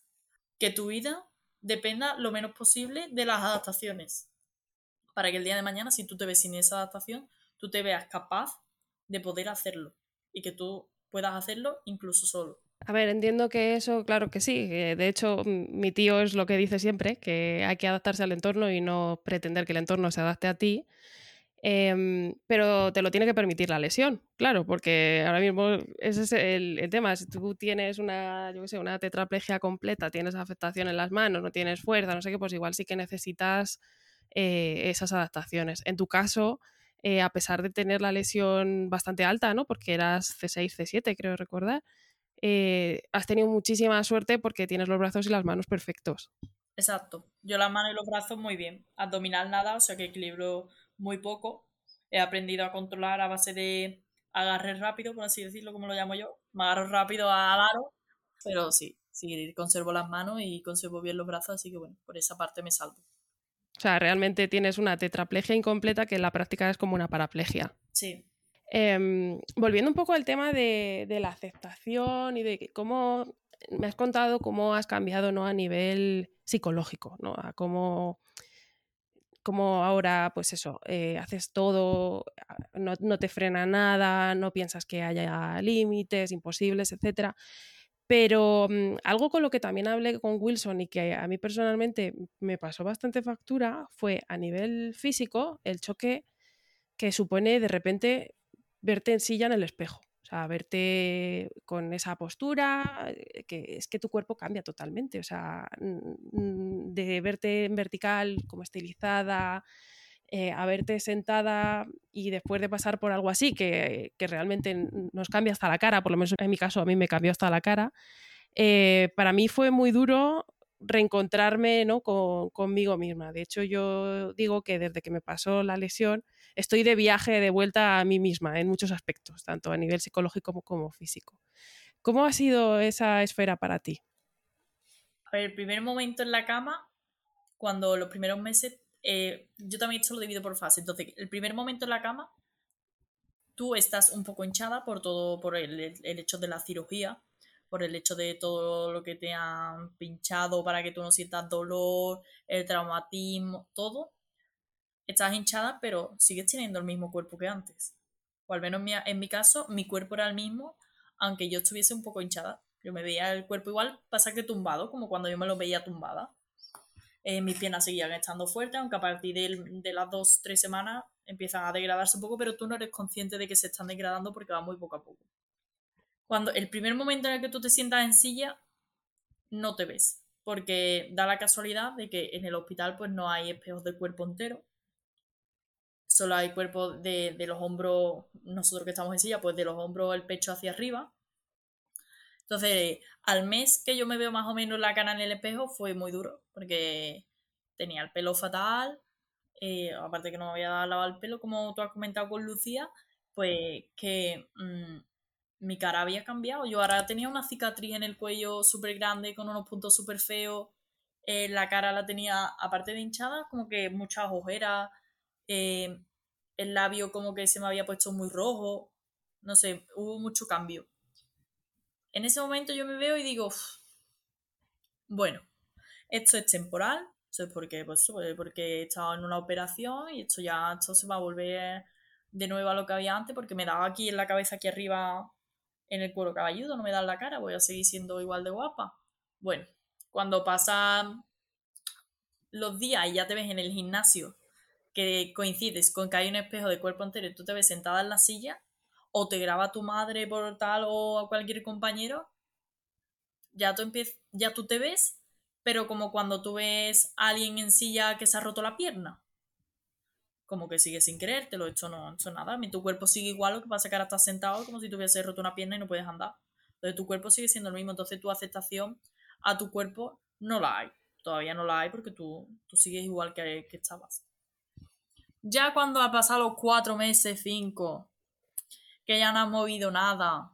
que tu vida dependa lo menos posible de las adaptaciones. Para que el día de mañana, si tú te ves sin esa adaptación, tú te veas capaz de poder hacerlo y que tú puedas hacerlo incluso solo. A ver, entiendo que eso, claro que sí. De hecho, mi tío es lo que dice siempre, que hay que adaptarse al entorno y no pretender que el entorno se adapte a ti. Em, pero te lo tiene que permitir la lesión, claro, porque ahora mismo ese es el, tema. Si tú tienes una, yo sé, una tetraplegia completa, tienes afectación en las manos, no tienes fuerza, no sé qué, pues igual sí que necesitas eh, esas adaptaciones. En tu caso, eh, a pesar de tener la lesión bastante alta, ¿no? Porque eras C6, C7, creo recordar, eh, has tenido muchísima suerte porque tienes los brazos y las manos perfectos. Exacto. Yo las manos y los brazos muy bien. Abdominal nada, o sea que equilibro muy poco. He aprendido a controlar a base de agarre rápido, por así decirlo, como lo llamo yo. Me agarro rápido al aro, pero sí, sí, conservo las manos y conservo bien los brazos, así que bueno, por esa parte me salvo. O sea, realmente tienes una tetraplegia incompleta que en la práctica es como una paraplegia. Sí. Em, volviendo un poco al tema de, de, la aceptación y de cómo me has contado cómo has cambiado ¿no? a nivel psicológico, ¿no? A cómo como ahora, pues eso, eh, haces todo, ah, no, te frena nada, no piensas que haya límites imposibles, etc. Pero mm, algo con lo que también hablé con Wilson y que a mí personalmente me pasó bastante factura fue a nivel físico el choque que supone de repente verte en silla en el espejo a verte con esa postura, eh, que es que tu cuerpo cambia totalmente, o sea, de verte en vertical, como estilizada, eh, a verte sentada y después de pasar por algo así, que, realmente nos cambia hasta la cara, por lo menos en mi caso a mí me cambió hasta la cara, eh, para mí fue muy duro reencontrarme ¿no? conmigo misma. De hecho, yo digo que desde que me pasó la lesión, estoy de viaje de vuelta a mí misma en muchos aspectos, tanto a nivel psicológico como, físico. ¿Cómo ha sido esa esfera para ti? el primer momento en la cama, cuando los primeros meses, eh, yo también esto lo divido por fase. Entonces, el primer momento en la cama, tú estás un poco hinchada por todo, por el, el hecho de la cirugía, por el hecho de todo lo que te han pinchado para que tú no sientas dolor, el traumatismo, todo. Estás hinchada, pero sigues teniendo el mismo cuerpo que antes. O al menos en mi, caso, mi cuerpo era el mismo, aunque yo estuviese un poco hinchada. Yo me veía el cuerpo igual, pasa que tumbado, como cuando yo me lo veía tumbada. Eh, mis piernas seguían estando fuertes, aunque a partir de, de las dos, tres semanas empiezan a degradarse un poco, pero tú no eres consciente de que se están degradando porque va muy poco a poco cuando el primer momento en el que tú te sientas en silla, no te ves. Porque da la casualidad de que en el hospital pues no hay espejos de cuerpo entero. Solo hay cuerpo de, los hombros, nosotros que estamos en silla, pues de los hombros, el pecho hacia arriba. Entonces, al mes que yo me veo más o menos la cara en el espejo fue muy duro, porque tenía el pelo fatal, eh, aparte que no me había lavado el pelo, como tú has comentado con Lucía, pues que mm, mi cara había cambiado. Yo ahora tenía una cicatriz en el cuello súper grande, con unos puntos súper feos. Eh, la cara la tenía, aparte de hinchada, como que muchas ojeras. Eh, el labio como que se me había puesto muy rojo. No sé, hubo mucho cambio. En ese momento yo me veo y digo, bueno, esto es temporal, esto es porque, pues, porque he estado en una operación y esto ya esto se va a volver de nuevo a lo que había antes porque me daba aquí en la cabeza, aquí arriba, en el cuero caballudo, no me dan la cara, voy a seguir siendo igual de guapa. Bueno, cuando pasan los días y ya te ves en el gimnasio, que coincides con que hay un espejo de cuerpo entero y tú te ves sentada en la silla, o te graba tu madre por tal o cualquier compañero, ya tú, ya tú te ves, pero como cuando tú ves a alguien en silla que se ha roto la pierna como que sigue sin creértelo, esto no, hecho nada, tu cuerpo sigue igual, lo que pasa es que ahora estás sentado como si tuviese roto una pierna y no puedes andar. Entonces tu cuerpo sigue siendo el mismo, entonces tu aceptación a tu cuerpo no la hay, todavía no la hay porque tú, tú sigues igual que, que estabas. Ya cuando ha pasado los cuatro meses, cinco, que ya no has movido nada,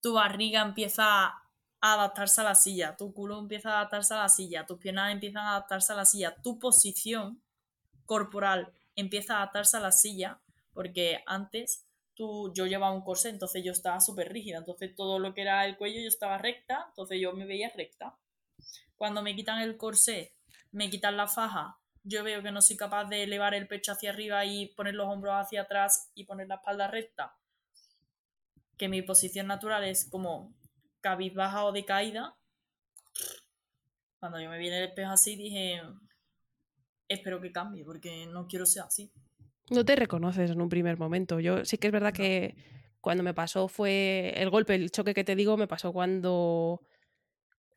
tu barriga empieza a adaptarse a la silla, tu culo empieza a adaptarse a la silla, tus piernas empiezan a adaptarse a la silla, tu posición corporal empieza a adaptarse a la silla, porque antes tú, yo llevaba un corsé, entonces yo estaba súper rígida, entonces todo lo que era el cuello yo estaba recta, entonces yo me veía recta. Cuando me quitan el corsé, me quitan la faja, yo veo que no soy capaz de elevar el pecho hacia arriba y poner los hombros hacia atrás y poner la espalda recta, que mi posición natural es como cabizbaja o de caída. Cuando yo me vi en el espejo así dije, espero que cambie, porque no quiero ser así. No te reconoces en un primer momento. Yo sí que es verdad que cuando me pasó fue el golpe, el choque que te digo, me pasó cuando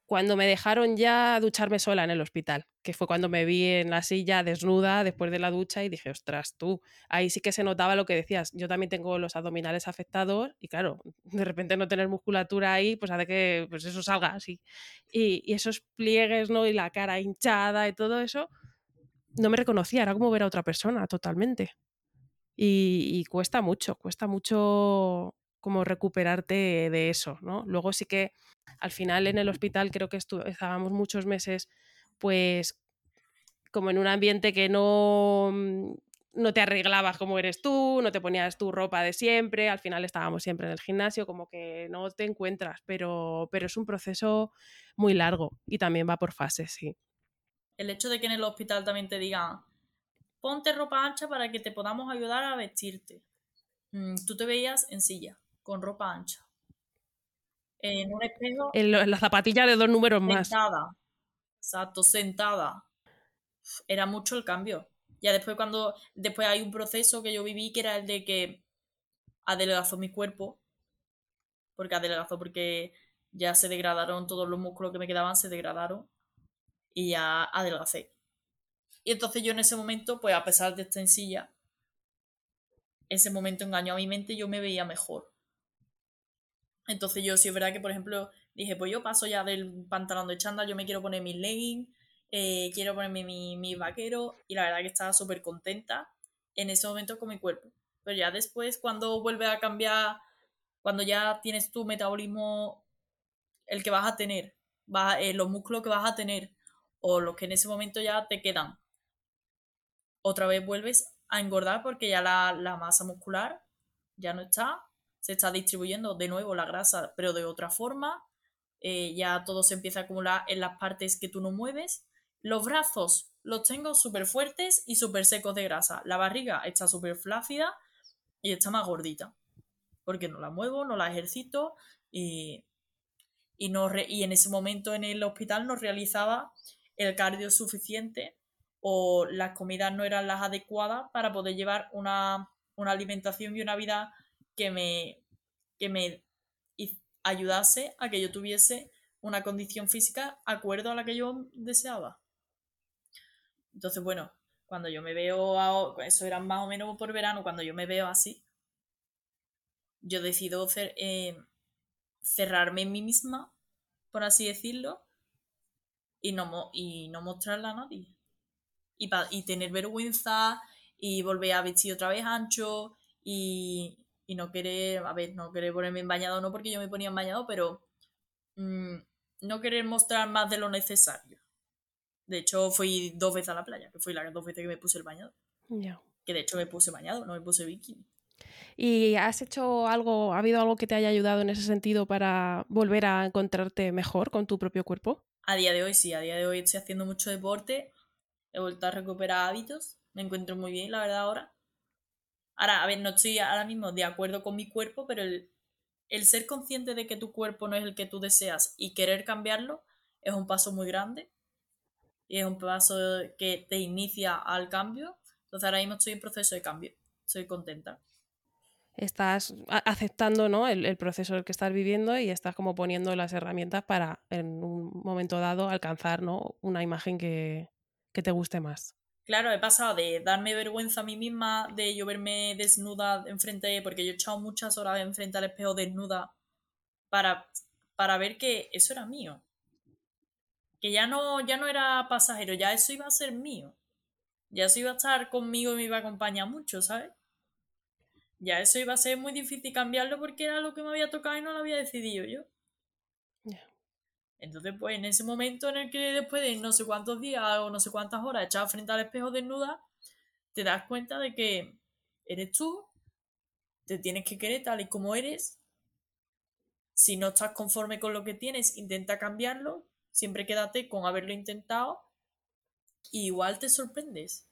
cuando me dejaron ya ducharme sola en el hospital, que fue cuando me vi en la silla desnuda después de la ducha y dije, ostras, tú, ahí sí que se notaba lo que decías. Yo también tengo los abdominales afectados y claro, de repente no tener musculatura ahí, pues hace que pues eso salga así. Y, y esos pliegues, ¿no? Y la cara hinchada y todo eso, no me reconocía, era como ver a otra persona totalmente. Y, cuesta mucho, cuesta mucho como recuperarte de eso, ¿no? Luego sí que al final en el hospital creo que estábamos muchos meses pues como en un ambiente que no, mm, no te arreglabas como eres tú, no te ponías tu ropa de siempre, al final estábamos siempre en el gimnasio, como que no te encuentras, pero, pero es un proceso muy largo y también va por fases, sí el hecho de que en el hospital también te digan, ponte ropa ancha para que te podamos ayudar a vestirte. Mm, tú te veías en silla, con ropa ancha. En un espejo. En, la zapatilla de dos números más. Sentada. Exacto, sentada. Era mucho el cambio. Ya después cuando. Después hay un proceso que yo viví que era el de que adelgazó mi cuerpo. Porque adelgazó porque ya se degradaron todos los músculos que me quedaban, se degradaron y ya adelgacé. Y entonces yo en ese momento, pues a pesar de estar en silla, ese momento engañó a mi mente, yo me veía mejor. Entonces yo sí es verdad que, por ejemplo, dije, pues yo paso ya del pantalón de chándal, yo me quiero poner mis leggings, eh, quiero ponerme mi, mi vaquero y la verdad que estaba súper contenta en ese momento con mi cuerpo. Pero ya después, cuando vuelve a cambiar, cuando ya tienes tu metabolismo, el que vas a tener, eh, los músculos que vas a tener o los que en ese momento ya te quedan, otra vez vuelves a engordar porque ya la, la masa muscular ya no está, se está distribuyendo de nuevo la grasa, pero de otra forma, eh, ya todo se empieza a acumular en las partes que tú no mueves. Los brazos los tengo súper fuertes y súper secos de grasa. La barriga está súper flácida y está más gordita. Porque no la muevo, no la ejercito y, y, no y en ese momento en el hospital no realizaba el cardio suficiente o las comidas no eran las adecuadas para poder llevar una, una alimentación y una vida que me, que me ayudase a que yo tuviese una condición física acuerdo a la que yo deseaba. Entonces, bueno, cuando yo me veo, eso era más o menos por verano, cuando yo me veo así, yo decido eh, cerrarme en mí misma, por así decirlo, y no, y no mostrarla a nadie. Y, y tener vergüenza y volver a vestir otra vez ancho y, y no querer, a ver, no querer ponerme en bañado, no porque yo me ponía en bañado, pero mm, no querer mostrar más de lo necesario. De hecho, fui dos veces a la playa, que fue las dos veces que me puse el bañado. Que de hecho me puse bañado, no me puse bikini. ¿Y has hecho algo, ha habido algo que te haya ayudado en ese sentido para volver a encontrarte mejor con tu propio cuerpo? A día de hoy sí, a día de hoy estoy haciendo mucho deporte, he vuelto a recuperar hábitos, me encuentro muy bien, la verdad, ahora. Ahora, a ver, no estoy ahora mismo de acuerdo con mi cuerpo, pero el, el ser consciente de que tu cuerpo no es el que tú deseas y querer cambiarlo es un paso muy grande y es un paso que te inicia al cambio. Entonces ahora mismo estoy en proceso de cambio, soy contenta. Estás aceptando ¿no? el, proceso el que estás viviendo y estás como poniendo las herramientas para en un momento dado alcanzar ¿no? una imagen que, que te guste más. Claro, he pasado de darme vergüenza a mí misma, de yo verme desnuda enfrente, porque yo he echado muchas horas enfrente al espejo desnuda para, para ver que eso era mío que ya no, ya no era pasajero, ya eso iba a ser mío. Ya eso iba a estar conmigo y me iba a acompañar mucho, ¿sabes? Ya eso iba a ser muy difícil cambiarlo porque era lo que me había tocado y no lo había decidido yo. Entonces, pues en ese momento en el que después de no sé cuántos días o no sé cuántas horas echado frente al espejo desnuda, te das cuenta de que eres tú, te tienes que querer tal y como eres. Si no estás conforme con lo que tienes, intenta cambiarlo, Siempre quédate con haberlo intentado y igual te sorprendes.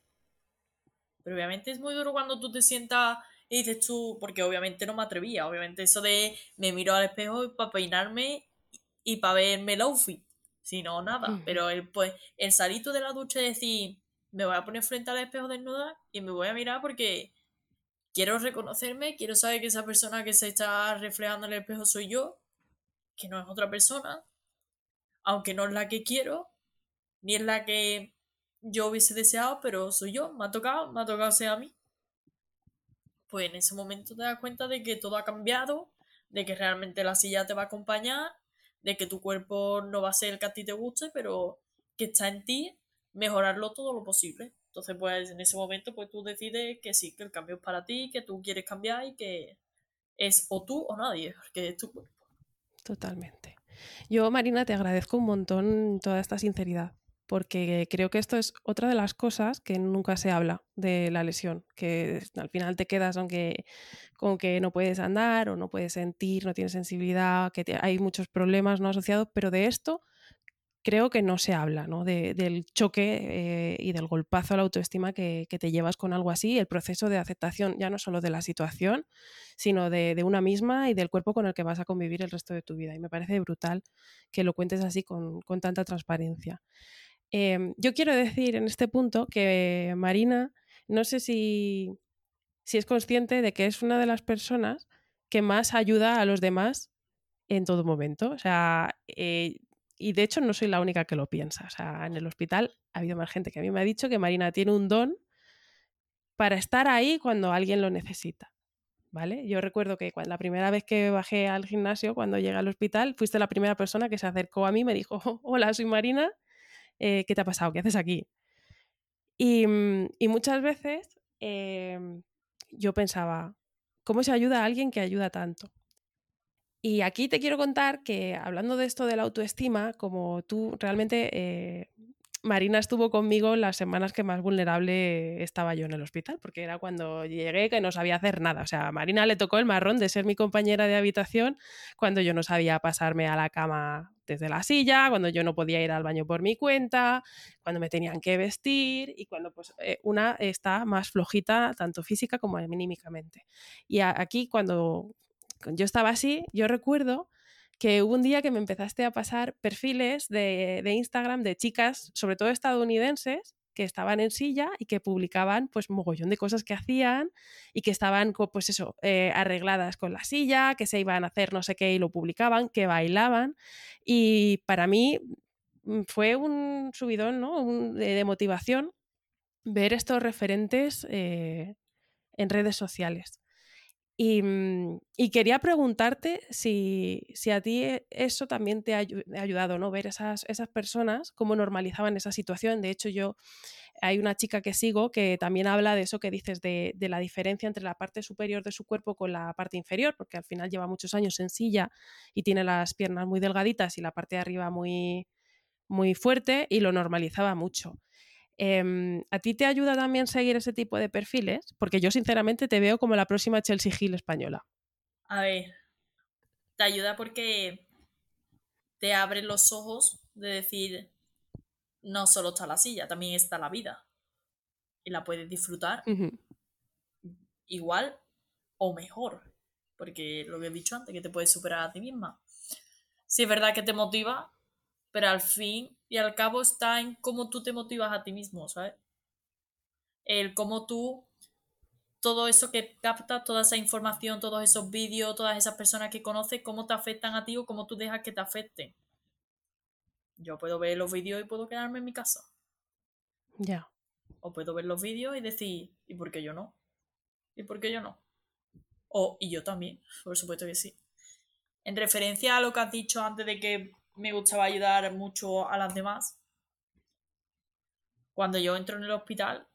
Pero obviamente es muy duro cuando tú te sientas y dices tú, porque obviamente no me atrevía, obviamente eso de me miro al espejo para peinarme y para verme el outfit, si no, nada. Pero el, pues, el salito de la ducha y decir, me voy a poner frente al espejo desnuda y me voy a mirar porque quiero reconocerme, quiero saber que esa persona que se está reflejando en el espejo soy yo, que no es otra persona, aunque no es la que quiero, ni es la que yo hubiese deseado, pero soy yo, me ha tocado, me ha tocado ser a mí. Pues en ese momento te das cuenta de que todo ha cambiado, de que realmente la silla te va a acompañar, de que tu cuerpo no va a ser el que a ti te guste, pero que está en ti mejorarlo todo lo posible. Entonces, pues en ese momento, pues tú decides que sí, que el cambio es para ti, que tú quieres cambiar y que es o tú o nadie, porque es tu cuerpo. Totalmente. Yo, Marina, te agradezco un montón toda esta sinceridad, porque creo que esto es otra de las cosas que nunca se habla de la lesión, que al final te quedas aunque con que no puedes andar o no puedes sentir, no tienes sensibilidad, que hay muchos problemas no asociados, pero de esto creo que no se habla, ¿no? del choque eh, y del golpazo a la autoestima que, te llevas con algo así, el proceso de aceptación ya no solo de la situación, sino de, una misma y del cuerpo con el que vas a convivir el resto de tu vida. Y me parece brutal que lo cuentes así con, tanta transparencia. Em, yo quiero decir en este punto que Marina, no sé si, si es consciente de que es una de las personas que más ayuda a los demás en todo momento. O sea, eh, y de hecho no soy la única que lo piensa. O sea, en el hospital ha habido más gente que a mí me ha dicho que Marina tiene un don para estar ahí cuando alguien lo necesita. ¿vale? Yo recuerdo que la primera vez que bajé al gimnasio, cuando llegué al hospital, fuiste la primera persona que se acercó a mí y me dijo, hola, soy Marina, eh, ¿qué te ha pasado? ¿Qué haces aquí? Y, mm, muchas veces em, yo pensaba, ¿cómo se ayuda a alguien que ayuda tanto? Y aquí te quiero contar que hablando de esto de la autoestima, como tú realmente eh, Marina estuvo conmigo las semanas que más vulnerable estaba yo en el hospital, porque era cuando llegué que no sabía hacer nada. O sea, a Marina le tocó el marrón de ser mi compañera de habitación cuando yo no sabía pasarme a la cama desde la silla, cuando yo no podía ir al baño por mi cuenta, cuando me tenían que vestir y cuando pues eh, una está más flojita tanto física como anímicamente. Y aquí cuando yo estaba así, yo recuerdo que hubo un día que me empezaste a pasar perfiles de, Instagram de chicas, sobre todo estadounidenses, que estaban en silla y que publicaban pues mogollón de cosas que hacían y que estaban pues eso eh, arregladas con la silla, que se iban a hacer no sé qué y lo publicaban, que bailaban y para mí mm, fue un subidón ¿no? de, motivación ver estos referentes eh, en redes sociales. Mm, y, quería preguntarte si, a ti e, eso también te ha ayudado, ¿no? Ver esas, esas personas, cómo normalizaban esa situación. De hecho, yo hay una chica que sigo que también habla de eso que dices, de, la diferencia entre la parte superior de su cuerpo con la parte inferior, porque al final lleva muchos años en silla y tiene las piernas muy delgaditas y la parte de arriba muy, muy fuerte y lo normalizaba mucho. Em, ¿A ti te ayuda también seguir ese tipo de perfiles? Porque yo sinceramente te veo como la próxima Chelsea Hill española. A ver, te ayuda porque te abre los ojos de decir, no solo está la silla, también está la vida. Y la puedes disfrutar igual o mejor. Porque lo que he dicho antes, que te puedes superar a ti misma. Si es verdad que te motiva, pero al fin y al cabo está en cómo tú te motivas a ti mismo, ¿sabes? El cómo tú, todo eso que captas, toda esa información, todos esos vídeos, todas esas personas que conoces, cómo te afectan a ti o cómo tú dejas que te afecten. Yo puedo ver los vídeos y puedo quedarme en mi casa. Ya. O puedo ver los vídeos y decir, ¿y por qué yo no? ¿Y por qué yo no? O, y yo también, por supuesto que sí. En referencia a lo que has dicho antes de que me gustaba ayudar mucho a las demás. Cuando yo entro en el hospital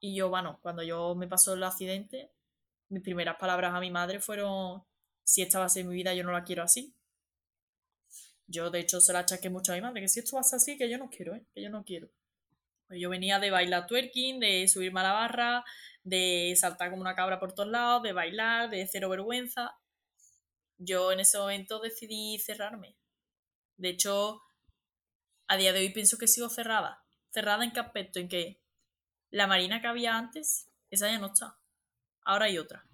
y yo, bueno, cuando yo me pasó el accidente, mis primeras palabras a mi madre fueron, si esta va a ser mi vida, yo no la quiero así. Yo, de hecho, se la achaqué mucho a mi madre, que si esto va a ser así, que yo no quiero, ¿eh? que yo no quiero. Pues yo venía de bailar twerking, de subirme a la barra, de saltar como una cabra por todos lados, de bailar, de cero vergüenza. Yo en ese momento decidí cerrarme. De hecho, a día de hoy pienso que sigo cerrada. ¿Cerrada en qué aspecto? En que la marina que había antes, esa ya no está. Ahora hay otra.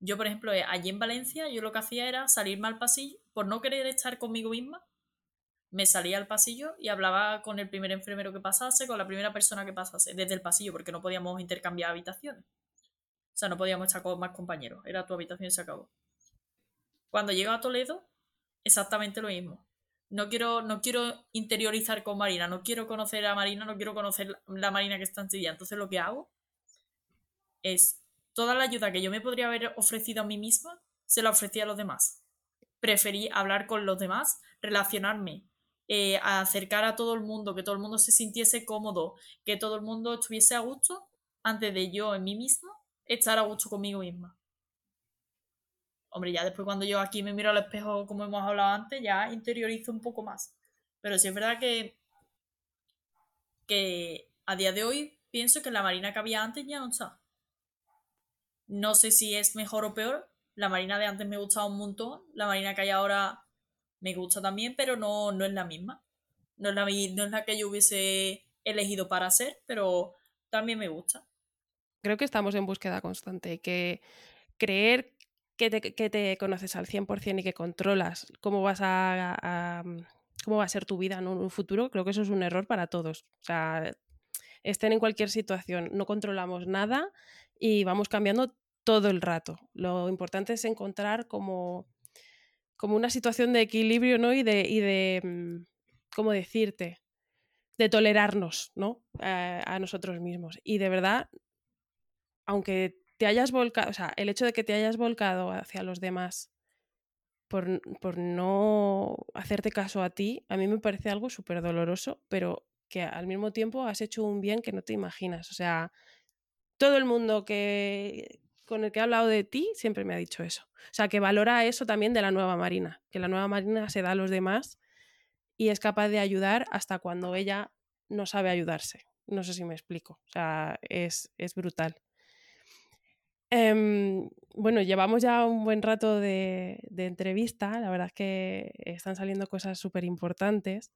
Yo, por ejemplo, eh, allí en Valencia, yo lo que hacía era salirme al pasillo, por no querer estar conmigo misma, me salía al pasillo y hablaba con el primer enfermero que pasase, con la primera persona que pasase, desde el pasillo, porque no podíamos intercambiar habitaciones. O sea, no podíamos estar con más compañeros. Era tu habitación y se acabó. Cuando llego a Toledo, exactamente lo mismo. No quiero, no quiero interiorizar con Marina, no quiero conocer a Marina, no quiero conocer la Marina que está en Sevilla. Entonces lo que hago es toda la ayuda que yo me podría haber ofrecido a mí misma, se la ofrecí a los demás. Preferí hablar con los demás, relacionarme, eh, acercar a todo el mundo, que todo el mundo se sintiese cómodo, que todo el mundo estuviese a gusto, antes de yo en mí misma estar a gusto conmigo misma. Hombre, ya después cuando yo aquí me miro al espejo, como hemos hablado antes, ya interiorizo un poco más. Pero sí es verdad que, que a día de hoy pienso que la marina que había antes ya no está. No sé si es mejor o peor. La marina de antes me gustaba un montón. La marina que hay ahora me gusta también, pero no, no es la misma. No es la, no la que yo hubiese elegido para ser, pero también me gusta. Creo que estamos en búsqueda constante, que creer que te, conoces al 100% y que controlas cómo vas a, mm, cómo va a ser tu vida en un futuro, creo que eso es un error para todos. O sea, estén en cualquier situación, no controlamos nada y vamos cambiando todo el rato. Lo importante es encontrar como, como una situación de equilibrio, ¿no? Y de, y de mm, ¿cómo decirte? De tolerarnos, ¿no? a nosotros mismos. Y de verdad, aunque te hayas volcado, o sea, el hecho de que te hayas volcado hacia los demás por, por no hacerte caso a ti, a mí me parece algo súper doloroso, pero que al mismo tiempo has hecho un bien que no te imaginas. O sea, todo el mundo que con el que he hablado de ti siempre me ha dicho eso. O sea, que valora eso también de la nueva Marina, que la nueva Marina se da a los demás y es capaz de ayudar hasta cuando ella no sabe ayudarse. No sé si me explico. O sea, es, es brutal. Em, bueno, llevamos ya un buen rato de, entrevista, la verdad es que están saliendo cosas súper importantes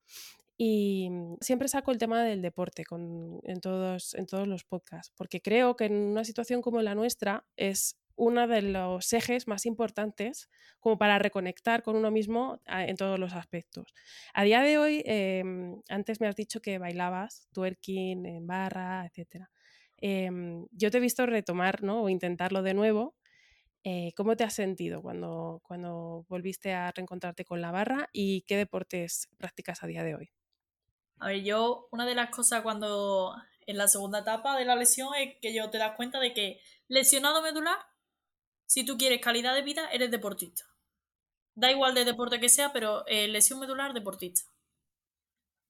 y siempre saco el tema del deporte en, todos, en todos los podcasts, porque creo que en una situación como la nuestra es uno de los ejes más importantes como para reconectar con uno mismo en todos los aspectos. A día de hoy, em, antes me has dicho que bailabas twerking en barra, etcétera. Em, yo te he visto retomar ¿no? o intentarlo de nuevo. Eh, ¿Cómo te has sentido cuando, cuando volviste a reencontrarte con la barra y qué deportes practicas a día de hoy? A ver, yo, una de las cosas cuando en la segunda etapa de la lesión es que yo te das cuenta de que lesionado medular, si tú quieres calidad de vida, eres deportista. Da igual de deporte que sea, pero eh, lesión medular, deportista.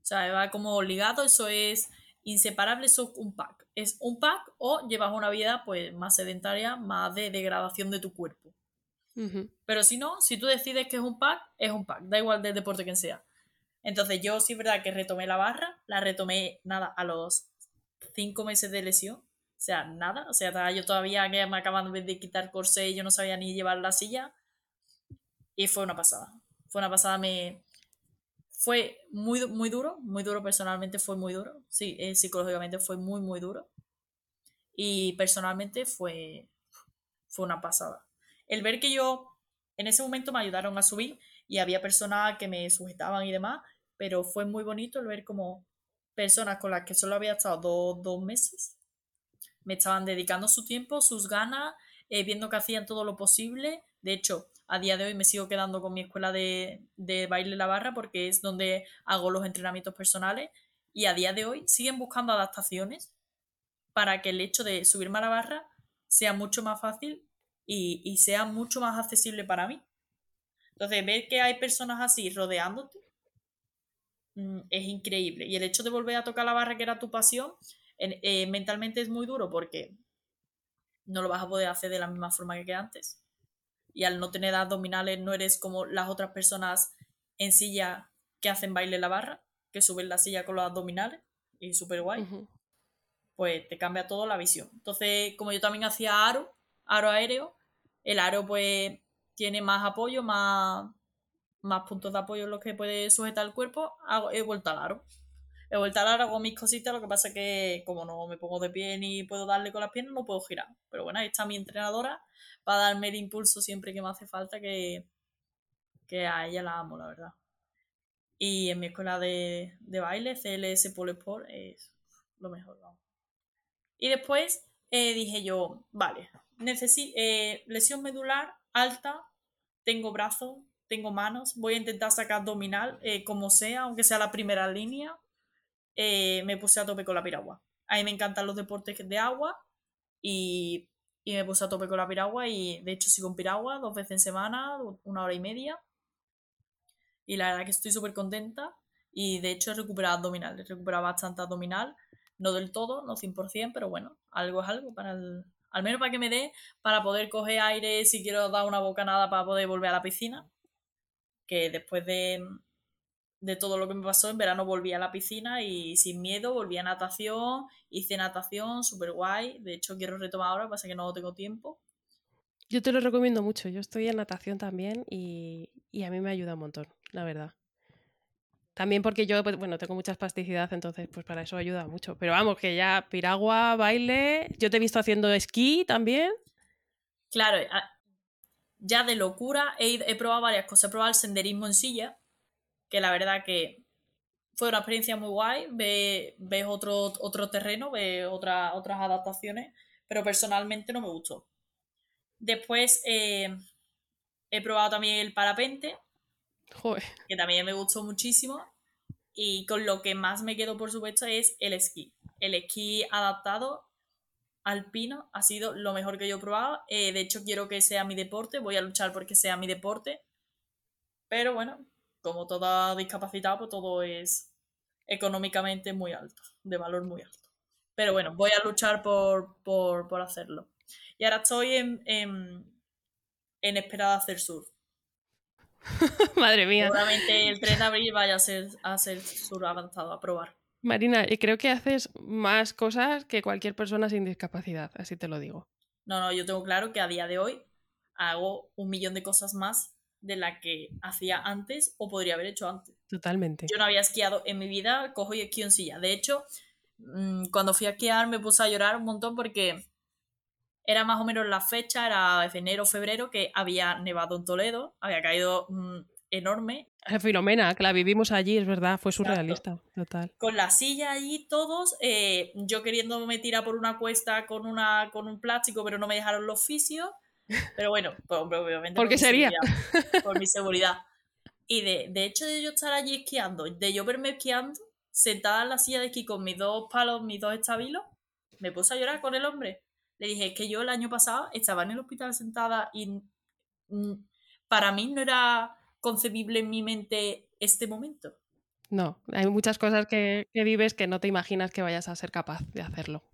O sea, va como ligado, eso es inseparable, eso es un pack. Es un pack o llevas una vida pues más sedentaria, más de degradación de tu cuerpo. Pero si no, si tú decides que es un pack, es un pack, da igual del deporte que sea. Entonces yo sí es verdad que retomé la barra, la retomé nada a los cinco meses de lesión, o sea, nada, o sea, yo todavía que me acaban de quitar corsé y yo no sabía ni llevar la silla. Y fue una pasada, fue una pasada, me, fue muy, muy duro, muy duro personalmente, fue muy duro. Sí, eh, psicológicamente fue muy, muy duro. Y personalmente fue, fue una pasada. El ver que yo, en ese momento me ayudaron a subir y había personas que me sujetaban y demás, pero fue muy bonito el ver como personas con las que solo había estado dos, meses me estaban dedicando su tiempo, sus ganas, eh, viendo que hacían todo lo posible. De hecho, a día de hoy me sigo quedando con mi escuela de, de baile la barra porque es donde hago los entrenamientos personales y a día de hoy siguen buscando adaptaciones para que el hecho de subirme a la barra sea mucho más fácil y, y sea mucho más accesible para mí. Entonces, ver que hay personas así rodeándote mm, es increíble. Y el hecho de volver a tocar la barra, que era tu pasión, eh, mentalmente es muy duro porque no lo vas a poder hacer de la misma forma que antes y al no tener abdominales no eres como las otras personas en silla que hacen baile en la barra, que suben la silla con los abdominales y súper guay, pues te cambia todo la visión. Entonces, como yo también hacía aro, aro aéreo, el aro pues tiene más apoyo, más, más puntos de apoyo en los que puede sujetar el cuerpo, hago, he vuelto al aro. He vuelto al aro, hago mis cositas, lo que pasa es que como no me pongo de pie ni puedo darle con las piernas, no puedo girar. Pero bueno, ahí está mi entrenadora para darme el impulso siempre que me hace falta, que, que a ella la amo, la verdad. Y en mi escuela de, baile, CLS Pole Sport, es lo mejor, vamos. Y después eh, dije yo, vale, eh, lesión medular alta, tengo brazos, tengo manos, voy a intentar sacar abdominal eh, como sea, aunque sea la primera línea. Me puse a tope con la piragua. A mí me encantan los deportes de agua y y me puse a tope con la piragua y de hecho sigo en piragua dos veces en semana, una hora y media. Y la verdad que estoy súper contenta y de hecho he recuperado abdominal, he recuperado bastante abdominal, no del todo, no 100%, pero bueno, algo es algo para el, al menos para que me dé, para poder coger aire si quiero dar una bocanada para poder volver a la piscina, que después de, de todo lo que me pasó, en verano volví a la piscina y sin miedo volví a natación, hice natación, súper guay, de hecho quiero retomar ahora, pasa que no tengo tiempo. Yo te lo recomiendo mucho, yo estoy en natación también y, a mí me ayuda un montón, la verdad. También porque yo, pues, bueno, tengo mucha espasticidad, entonces pues para eso ayuda mucho. Pero vamos, que ya piragua, baile, yo te he visto haciendo esquí también. Claro, ya de locura he, he probado varias cosas. He probado el senderismo en silla, que la verdad que fue una experiencia muy guay, ves, otro, otro terreno, ves otra, otras adaptaciones, pero personalmente no me gustó. Después eh, he probado también el parapente, que también me gustó muchísimo. Y con lo que más me quedo, por supuesto, es el esquí. El esquí adaptado alpino ha sido lo mejor que yo he probado. Eh, de hecho, quiero que sea mi deporte, voy a luchar porque sea mi deporte. Pero bueno, como toda discapacidad, pues todo es económicamente muy alto, de valor muy alto. Pero bueno, voy a luchar por, por, hacerlo. Y ahora estoy en, en, en espera de hacer surf. Madre mía. Seguramente el 3 de abril vaya a ser, a ser surf avanzado, a probar. Marina, y creo que haces más cosas que cualquier persona sin discapacidad, así te lo digo. No, no, yo tengo claro que a día de hoy hago un millón de cosas más de la que hacía antes o podría haber hecho antes. Totalmente. Yo no había esquiado en mi vida, cojo y esquío en silla. De hecho, mm, cuando fui a esquiar me puse a llorar un montón porque era más o menos la fecha, era enero, febrero, que había nevado en Toledo, había caído mm, enorme. Filomena, que la vivimos allí, es verdad, fue surrealista, total. Con la silla allí todos, eh, yo queriéndome tirar por una cuesta con, una, con un plástico, pero no me dejaron los fisios. Pero bueno, pues, obviamente. ¿Por qué sería? por mi seguridad. Y de, de hecho de yo estar allí esquiando, de yo verme esquiando, sentada en la silla de esquí con mis dos palos, mis dos estabilos, me puse a llorar con el hombre. Le dije, es que yo el año pasado estaba en el hospital sentada y para mí no era concebible en mi mente este momento. No, hay muchas cosas que, vives que no te imaginas que vayas a ser capaz de hacerlo.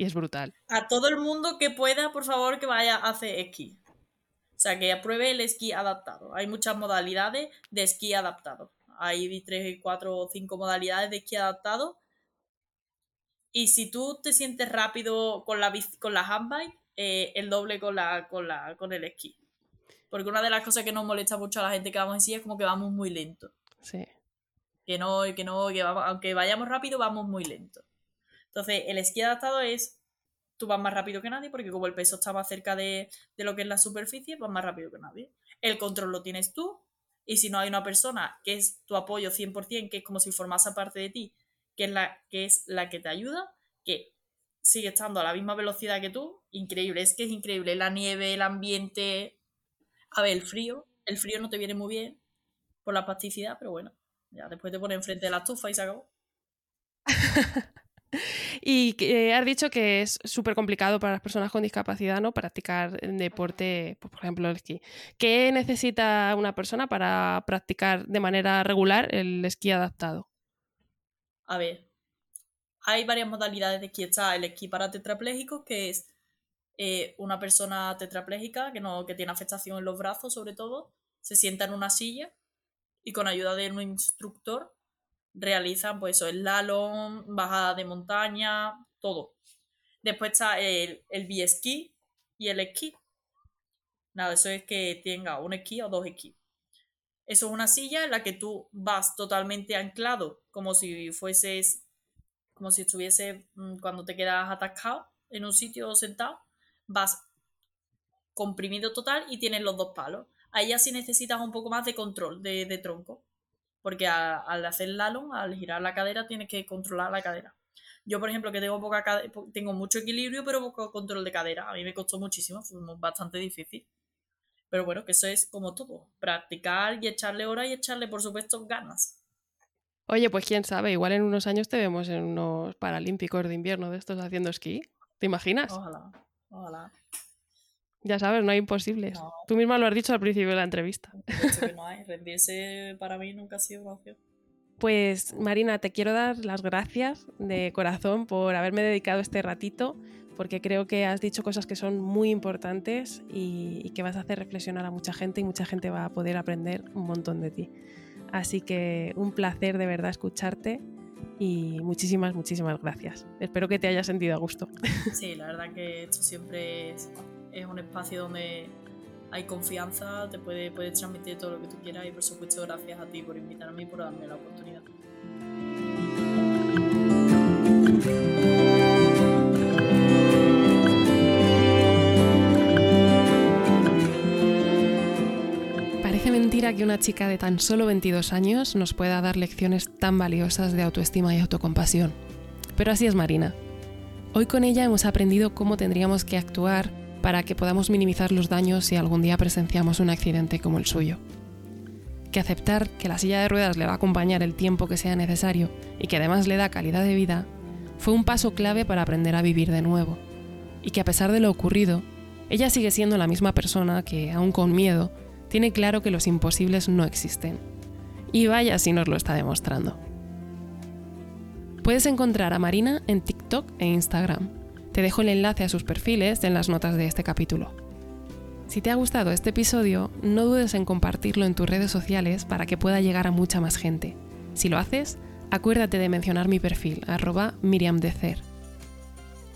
Y es brutal. A todo el mundo que pueda, por favor, que vaya a hacer esquí. O sea, que apruebe el esquí adaptado. Hay muchas modalidades de esquí adaptado. Hay tres, cuatro o cinco modalidades de esquí adaptado. Y si tú te sientes rápido con la, con la handbike, eh, el doble con, la, con, la, con el esquí. Porque una de las cosas que nos molesta mucho a la gente que vamos así es como que vamos muy lento. Sí. Que no, que no, que vamos, aunque vayamos rápido, vamos muy lento. Entonces, el esquí adaptado es, tú vas más rápido que nadie, porque como el peso está más cerca de, lo que es la superficie, vas más rápido que nadie. El control lo tienes tú, y si no hay una persona que es tu apoyo 100%, que es como si formase parte de ti, que es la que, es la que te ayuda, que sigue estando a la misma velocidad que tú, increíble, es que es increíble, la nieve, el ambiente, a ver, el frío, el frío no te viene muy bien por la plasticidad, pero bueno, ya después te pones enfrente de la estufa y se acabó. y has dicho que es súper complicado para las personas con discapacidad, ¿no? Practicar deporte, pues, por ejemplo, el esquí. ¿Qué necesita una persona para practicar de manera regular el esquí adaptado? A ver, hay varias modalidades de esquí. Está el esquí para tetraplégicos, que es eh, una persona tetraplégica que, no, que tiene afectación en los brazos sobre todo, se sienta en una silla y con ayuda de un instructor realizan pues eso, el slalom, bajada de montaña, todo. Después está el, el esquí y el esquí. Nada, eso es que tenga un esquí o dos esquí. Eso es una silla en la que tú vas totalmente anclado, como si fueses, como si estuviese mm, cuando te quedas atascado en un sitio sentado vas comprimido total y tienes los dos palos. Ahí ya necesitas un poco más de control de, tronco, porque al hacer el slalom, al girar la cadera, tienes que controlar la cadera. Yo, por ejemplo, que tengo, poca tengo mucho equilibrio, pero poco control de cadera. A mí me costó muchísimo, fue bastante difícil. Pero bueno, que eso es como todo. Practicar y echarle horas y echarle, por supuesto, ganas. Oye, pues quién sabe, igual en unos años te vemos en unos Paralímpicos de invierno de estos haciendo esquí. ¿Te imaginas? Ojalá. Hola. Ya sabes, no hay imposibles. Tú misma lo has dicho al principio de la entrevista. que no hay. Rendirse para mí nunca ha sido una opción. Pues Marina, te quiero dar las gracias de corazón por haberme dedicado este ratito, porque creo que has dicho cosas que son muy importantes y, y, que vas a hacer reflexionar a mucha gente y mucha gente va a poder aprender un montón de ti. Así que un placer de verdad escucharte y muchísimas, muchísimas gracias. Espero que te hayas sentido a gusto. Sí, la verdad que esto siempre es, un espacio donde hay confianza, te puede, puedes transmitir todo lo que tú quieras y por supuesto gracias a ti por invitarme y por darme la oportunidad. Mentira que una chica de tan solo 22 años nos pueda dar lecciones tan valiosas de autoestima y autocompasión. Pero así es Marina. Hoy con ella hemos aprendido cómo tendríamos que actuar para que podamos minimizar los daños si algún día presenciamos un accidente como el suyo. Que aceptar que la silla de ruedas le va a acompañar el tiempo que sea necesario y que además le da calidad de vida fue un paso clave para aprender a vivir de nuevo. y que a pesar de lo ocurrido, ella sigue siendo la misma persona que, aún con miedo, tiene claro que los imposibles no existen. Y vaya si nos lo está demostrando. Puedes encontrar a Marina en TikTok e Instagram. Te dejo el enlace a sus perfiles en las notas de este capítulo. Si te ha gustado este episodio, no dudes en compartirlo en tus redes sociales para que pueda llegar a mucha más gente. Si lo haces, acuérdate de mencionar mi perfil, arroba miriamdecer.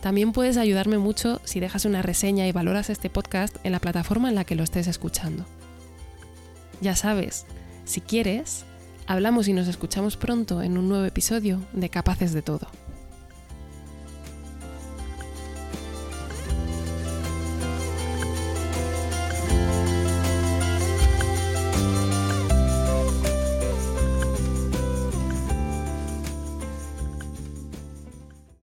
También puedes ayudarme mucho si dejas una reseña y valoras este podcast en la plataforma en la que lo estés escuchando. Ya sabes, si quieres, hablamos y nos escuchamos pronto en un nuevo episodio de Capaces de Todo.